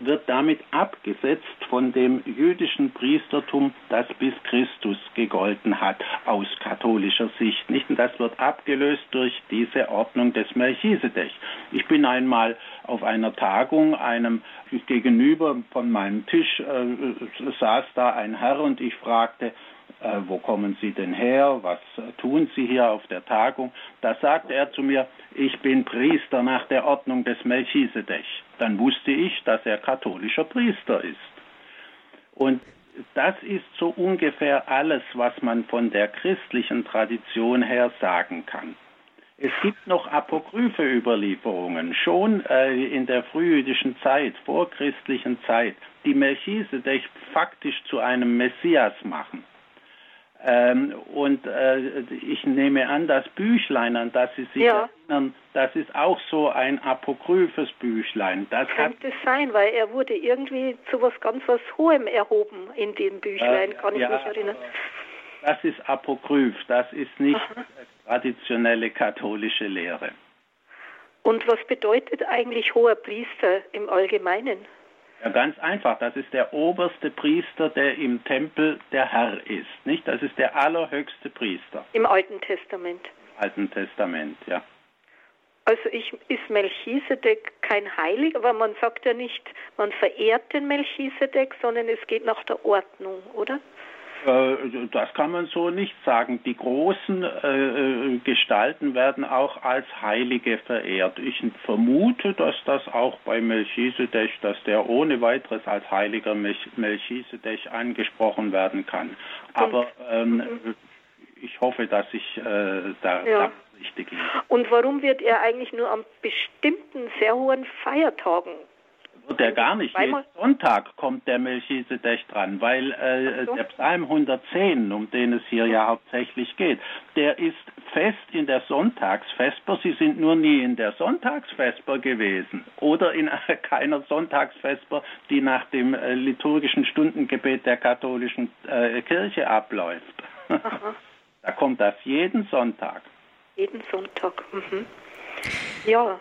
wird damit abgesetzt von dem jüdischen Priestertum, das bis Christus gegolten hat, aus katholischer Sicht. Nicht? Und das wird abgelöst durch diese Ordnung des Melchisedech. Ich bin einmal auf einer Tagung einem gegenüber von meinem Tisch äh, saß da ein Herr und ich fragte, äh, wo kommen Sie denn her, was tun Sie hier auf der Tagung? Da sagte er zu mir, ich bin Priester nach der Ordnung des Melchisedech. Dann wusste ich, dass er katholischer Priester ist. Und das ist so ungefähr alles, was man von der christlichen Tradition her sagen kann. Es gibt noch apokryphe Überlieferungen, schon äh, in der frühjüdischen Zeit, vorchristlichen Zeit, die Melchisedech faktisch zu einem Messias machen. Ähm, und äh, ich nehme an, das Büchlein, an das Sie sich ja. erinnern, das ist auch so ein apokryphes Büchlein. Das Könnte es sein, weil er wurde irgendwie zu was ganz was Hohem erhoben in dem Büchlein, äh, kann ich ja, mich erinnern. Das ist apokryph, das ist nicht Aha. traditionelle katholische Lehre. Und was bedeutet eigentlich hoher Priester im Allgemeinen? Ja, ganz einfach. Das ist der oberste Priester, der im Tempel der Herr ist. Nicht? Das ist der allerhöchste Priester. Im Alten Testament. Alten Testament, ja. Also ich, ist Melchisedek kein Heilig, aber man sagt ja nicht, man verehrt den Melchisedek, sondern es geht nach der Ordnung, oder? Äh, das kann man so nicht sagen. Die großen äh, äh, Gestalten werden auch als Heilige verehrt. Ich vermute, dass das auch bei Melchisedech, dass der ohne weiteres als heiliger Melchisedech angesprochen werden kann. Aber ähm, mhm. ich hoffe, dass ich äh, da, ja. richtig liege. Und warum wird er eigentlich nur an bestimmten sehr hohen Feiertagen wird er gar nicht. Jeden Sonntag kommt der Melchisedech dran, weil äh, so. der Psalm 110, um den es hier ja hauptsächlich geht, der ist fest in der Sonntagsvesper. Sie sind nur nie in der Sonntagsvesper gewesen oder in keiner Sonntagsvesper, die nach dem äh, liturgischen Stundengebet der katholischen äh, Kirche abläuft. da kommt das jeden Sonntag. Jeden Sonntag. Mhm. Ja.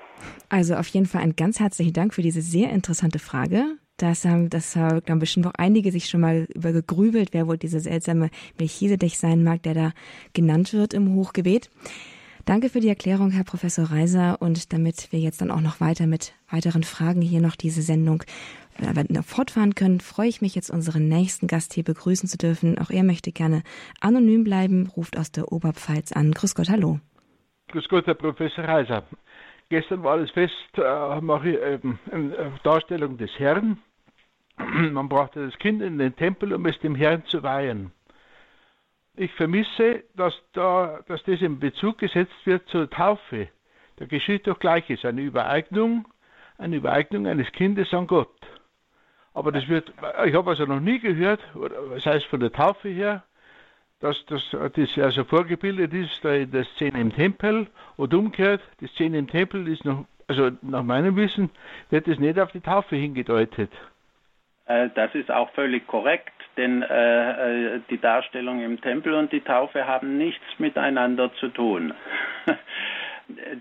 Also auf jeden Fall ein ganz herzlichen Dank für diese sehr interessante Frage. Das haben, das haben bestimmt noch einige sich schon mal über gegrübelt, wer wohl dieser seltsame Melchisedech sein mag, der da genannt wird im Hochgebet. Danke für die Erklärung, Herr Professor Reiser. Und damit wir jetzt dann auch noch weiter mit weiteren Fragen hier noch diese Sendung äh, fortfahren können, freue ich mich jetzt unseren nächsten Gast hier begrüßen zu dürfen. Auch er möchte gerne anonym bleiben, ruft aus der Oberpfalz an. Grüß Gott, hallo. Grüß Gott, Herr Professor Reiser. Gestern war das Fest, äh, ähm, eine Darstellung des Herrn. Man brachte das Kind in den Tempel, um es dem Herrn zu weihen. Ich vermisse, dass, da, dass das in Bezug gesetzt wird zur Taufe. Da geschieht doch Gleiches, eine Übereignung, eine Übereignung eines Kindes an Gott. Aber das wird, ich habe also noch nie gehört, was heißt von der Taufe her, dass das, das also vorgebildet ist der Szene im Tempel und umgekehrt, die Szene im Tempel ist noch, also nach meinem Wissen, wird es nicht auf die Taufe hingedeutet. Äh, das ist auch völlig korrekt, denn äh, äh, die Darstellung im Tempel und die Taufe haben nichts miteinander zu tun.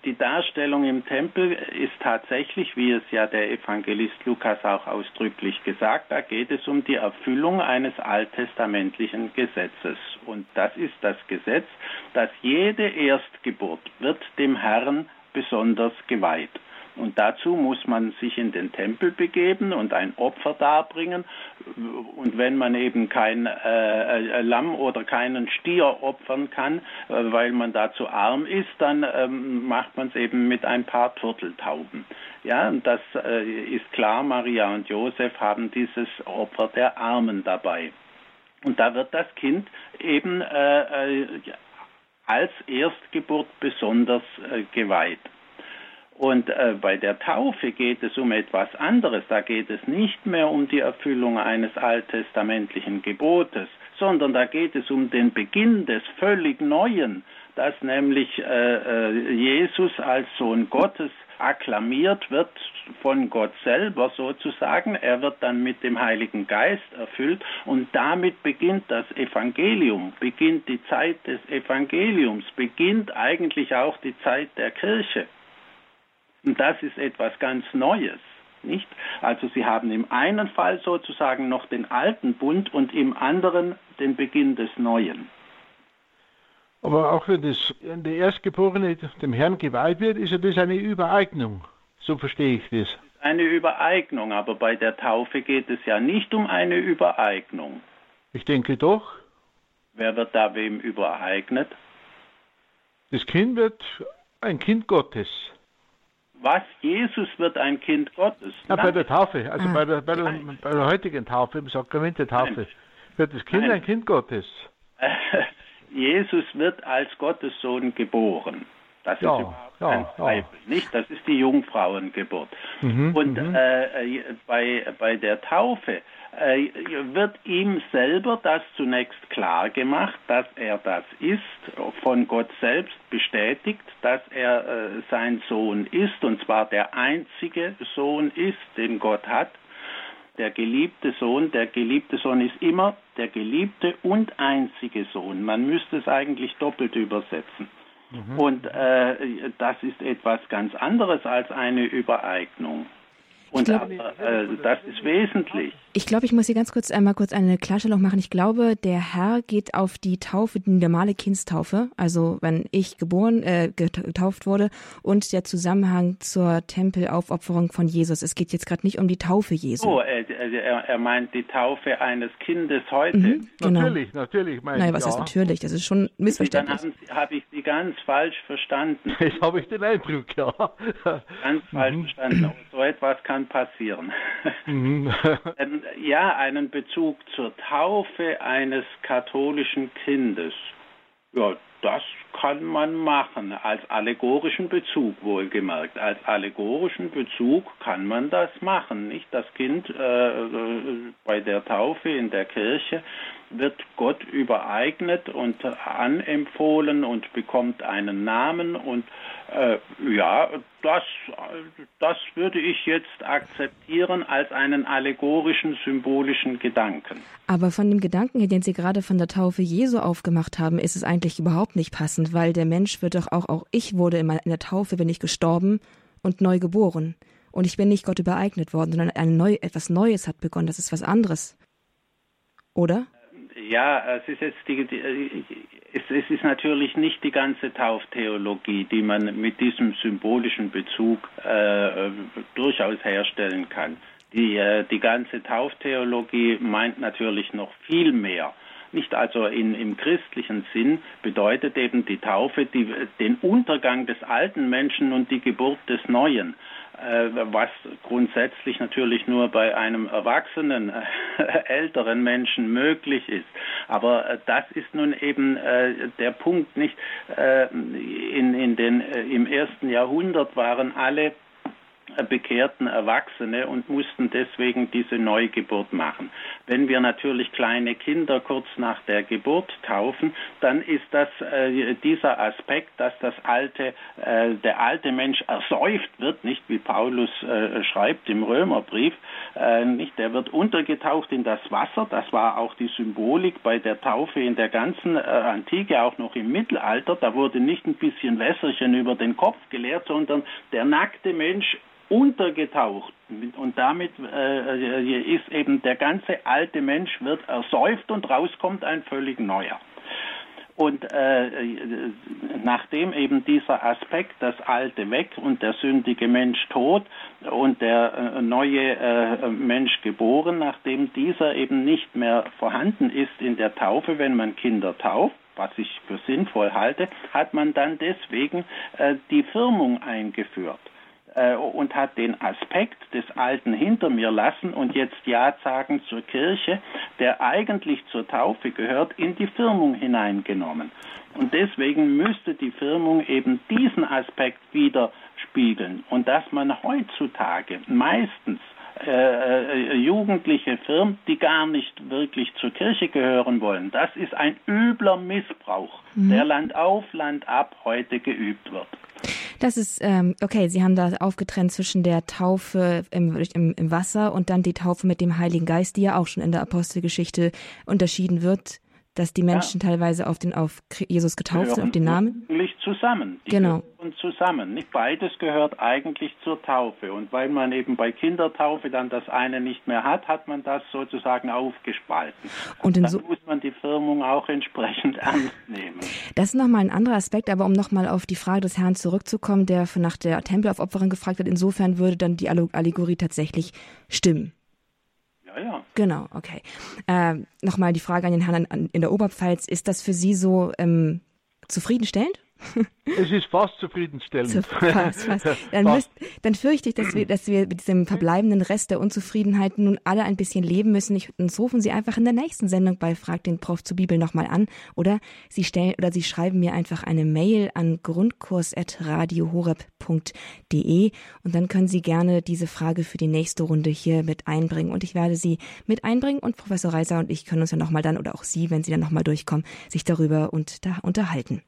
die Darstellung im Tempel ist tatsächlich, wie es ja der Evangelist Lukas auch ausdrücklich gesagt, da geht es um die Erfüllung eines alttestamentlichen Gesetzes. Und das ist das Gesetz, dass jede Erstgeburt wird dem Herrn besonders geweiht. Und dazu muss man sich in den Tempel begeben und ein Opfer darbringen. Und wenn man eben kein äh, äh, Lamm oder keinen Stier opfern kann, äh, weil man da zu arm ist, dann ähm, macht man es eben mit ein paar Turteltauben. Ja, und das äh, ist klar, Maria und Josef haben dieses Opfer der Armen dabei. Und da wird das Kind eben äh, äh, als Erstgeburt besonders geweiht. Und äh, bei der Taufe geht es um etwas anderes. Da geht es nicht mehr um die Erfüllung eines alttestamentlichen Gebotes, sondern da geht es um den Beginn des völlig Neuen, dass nämlich äh, äh Jesus als Sohn Gottes akklamiert wird von Gott selber sozusagen. Er wird dann mit dem Heiligen Geist erfüllt und damit beginnt das Evangelium, beginnt die Zeit des Evangeliums, beginnt eigentlich auch die Zeit der Kirche. Und das ist etwas ganz Neues. Nicht? Also sie haben im einen Fall sozusagen noch den alten Bund und im anderen den Beginn des Neuen. Aber auch wenn, das, wenn der Erstgeborene dem Herrn geweiht wird, ist ja das eine Übereignung. So verstehe ich das. Eine Übereignung, aber bei der Taufe geht es ja nicht um eine Übereignung. Ich denke doch. Wer wird da wem übereignet? Das Kind wird ein Kind Gottes. Was? Jesus wird ein Kind Gottes? Ja, bei der Taufe, also bei, der, bei, der, bei, der, heutigen Taufe, im Sakrament der Taufe, Nein. wird das Kind Nein. ein Kind Gottes. Jesus wird als Gottessohn geboren. Das ja, ist überhaupt ja, kein Zweifel, ja. nicht? Das ist die Jungfrauengeburt. Mhm, und mhm. äh, bei, bei der Taufe äh, wird ihm selber das zunächst klar gemacht, dass er das ist, von Gott selbst bestätigt, dass er äh, sein Sohn ist, und zwar der einzige Sohn ist, den Gott hat der geliebte Sohn, der geliebte Sohn ist immer der geliebte und einzige Sohn. Man müsste es eigentlich doppelt übersetzen. Mhm. Und äh, das ist etwas ganz anderes als eine Übereignung. Und aber, äh, das ist wesentlich. Ich glaube, ich muss hier ganz kurz einmal kurz eine Klarstellung machen. Ich glaube, der Herr geht auf die Taufe, die normale Kindstaufe, also wenn ich geboren, äh, getauft wurde und der Zusammenhang zur Tempelaufopferung von Jesus. Es geht jetzt gerade nicht um die Taufe Jesu. Oh, er, er, er, meint die Taufe eines Kindes heute. Mhm, genau. Natürlich, natürlich. Mein Nein, was ja. ist natürlich? Das ist schon missverständlich. Dann habe hab ich Sie ganz falsch verstanden. Jetzt habe ich den Eindruck, ja. Ganz falsch mhm. verstanden. so etwas kann passieren. Mhm. ja, einen Bezug zur Taufe eines katholischen Kindes. Ja, das kann man machen, als allegorischen Bezug wohlgemerkt. Als allegorischen Bezug kann man das machen. Nicht das Kind äh, äh bei der Taufe in der Kirche wird Gott übereignet und anempfohlen und bekommt einen Namen und äh, ja, das, das würde ich jetzt akzeptieren als einen allegorischen, symbolischen Gedanken. Aber von dem Gedanken, den Sie gerade von der Taufe Jesu aufgemacht haben, ist es eigentlich überhaupt nicht passend, weil der Mensch wird doch auch, auch ich wurde in der Taufe, bin ich gestorben und neu geboren. Und ich bin nicht Gott übereignet worden, sondern ein neu, etwas Neues hat begonnen. Das ist was anderes. Oder? Ja, es ist jetzt die, die es, es, ist natürlich nicht die ganze Tauftheologie, die man mit diesem symbolischen Bezug äh, durchaus herstellen kann. Die, äh, die ganze Tauftheologie meint natürlich noch viel mehr. Nicht also in, im christlichen Sinn bedeutet eben die Taufe die, den Untergang des alten Menschen und die Geburt des Neuen. Äh, was grundsätzlich natürlich nur bei einem erwachsenen, äh, älteren Menschen möglich ist. Aber äh, das ist nun eben der Punkt nicht. In, in den, Im ersten Jahrhundert waren alle bekehrten Erwachsene und mussten deswegen diese Neugeburt machen. Wenn wir natürlich kleine Kinder kurz nach der Geburt taufen, dann ist das äh, dieser Aspekt, dass das alte, äh, der alte Mensch ersäuft wird, nicht wie Paulus äh, schreibt im Römerbrief, äh, nicht, der wird untergetaucht in das Wasser. Das war auch die Symbolik bei der Taufe in der ganzen äh, Antike, auch noch im Mittelalter. Da wurde nicht ein bisschen Wässerchen über den Kopf geleert, sondern der nackte Mensch untergetaucht und damit äh, ist eben der ganze alte Mensch wird ersäuft und rauskommt ein völlig neuer. Und äh, nachdem eben dieser Aspekt, das Alte weg und der sündige Mensch tot und der äh, neue äh, Mensch geboren, nachdem dieser eben nicht mehr vorhanden ist in der Taufe, wenn man Kinder tauft, was ich für sinnvoll halte, hat man dann deswegen äh, die Firmung eingeführt äh, und hat den Aspekt des Alten hinter mir lassen und jetzt Ja sagen zur Kirche, der eigentlich zur Taufe gehört, in die Firmung hineingenommen. Und deswegen müsste die Firmung eben diesen Aspekt widerspiegeln und dass man heutzutage meistens äh, äh, Jugendliche firmt, die gar nicht wirklich zur Kirche gehören wollen. Das ist ein übler Missbrauch, mhm. der Land auf, Land ab heute geübt wird. Das ist, ähm, okay, Sie haben da aufgetrennt zwischen der Taufe im, im, im Wasser und dann die Taufe mit dem Heiligen Geist, die ja auch schon in der Apostelgeschichte unterschieden wird dass die Menschen ja. teilweise auf den auf Jesus getauft sind, auf den Namen? Eigentlich zusammen. Die genau. Und zusammen. Nicht beides gehört eigentlich zur Taufe. Und weil man eben bei Kindertaufe dann das eine nicht mehr hat, hat man das sozusagen aufgespalten. Und dann so muss man die Firmung auch entsprechend ernst nehmen. Das ist nochmal ein anderer Aspekt, aber um nochmal auf die Frage des Herrn zurückzukommen, der nach der Tempelaufopferung gefragt hat, insofern würde dann die Allegorie tatsächlich stimmen. Ja, ja. Genau, okay. Äh, Nochmal die Frage an den Herrn in der Oberpfalz. Ist das für Sie so ähm, zufriedenstellend? Es ist fast zufriedenstellend. Fast, fast. Dann, fast. Müsst, dann, fürchte ich, dass wir, dass wir mit diesem verbleibenden Rest der Unzufriedenheit nun alle ein bisschen leben müssen. Ich, uns rufen Sie einfach in der nächsten Sendung bei Frag den Prof zur Bibel nochmal an oder Sie stellen oder Sie schreiben mir einfach eine Mail an grundkurs.radiohoreb.de und dann können Sie gerne diese Frage für die nächste Runde hier mit einbringen und ich werde sie mit einbringen und Professor Reiser und ich können uns ja nochmal dann oder auch Sie, wenn Sie dann nochmal durchkommen, sich darüber und da unterhalten.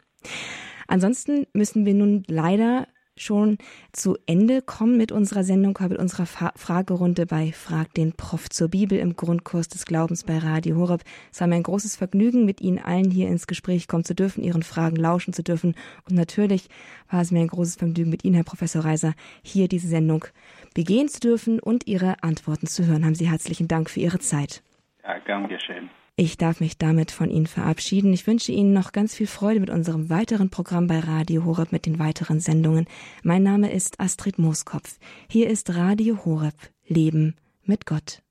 Ansonsten müssen wir nun leider schon zu Ende kommen mit unserer Sendung, mit unserer Fa Fragerunde bei Frag den Prof zur Bibel im Grundkurs des Glaubens bei Radio Horeb. Es war mir ein großes Vergnügen, mit Ihnen allen hier ins Gespräch kommen zu dürfen, Ihren Fragen lauschen zu dürfen. Und natürlich war es mir ein großes Vergnügen, mit Ihnen, Herr Professor Reiser, hier diese Sendung begehen zu dürfen und Ihre Antworten zu hören. Haben Sie herzlichen Dank für Ihre Zeit. Ja, gern geschehen. Ich darf mich damit von Ihnen verabschieden. Ich wünsche Ihnen noch ganz viel Freude mit unserem weiteren Programm bei Radio Horeb mit den weiteren Sendungen. Mein Name ist Astrid Mooskopf. Hier ist Radio Horeb. Leben mit Gott.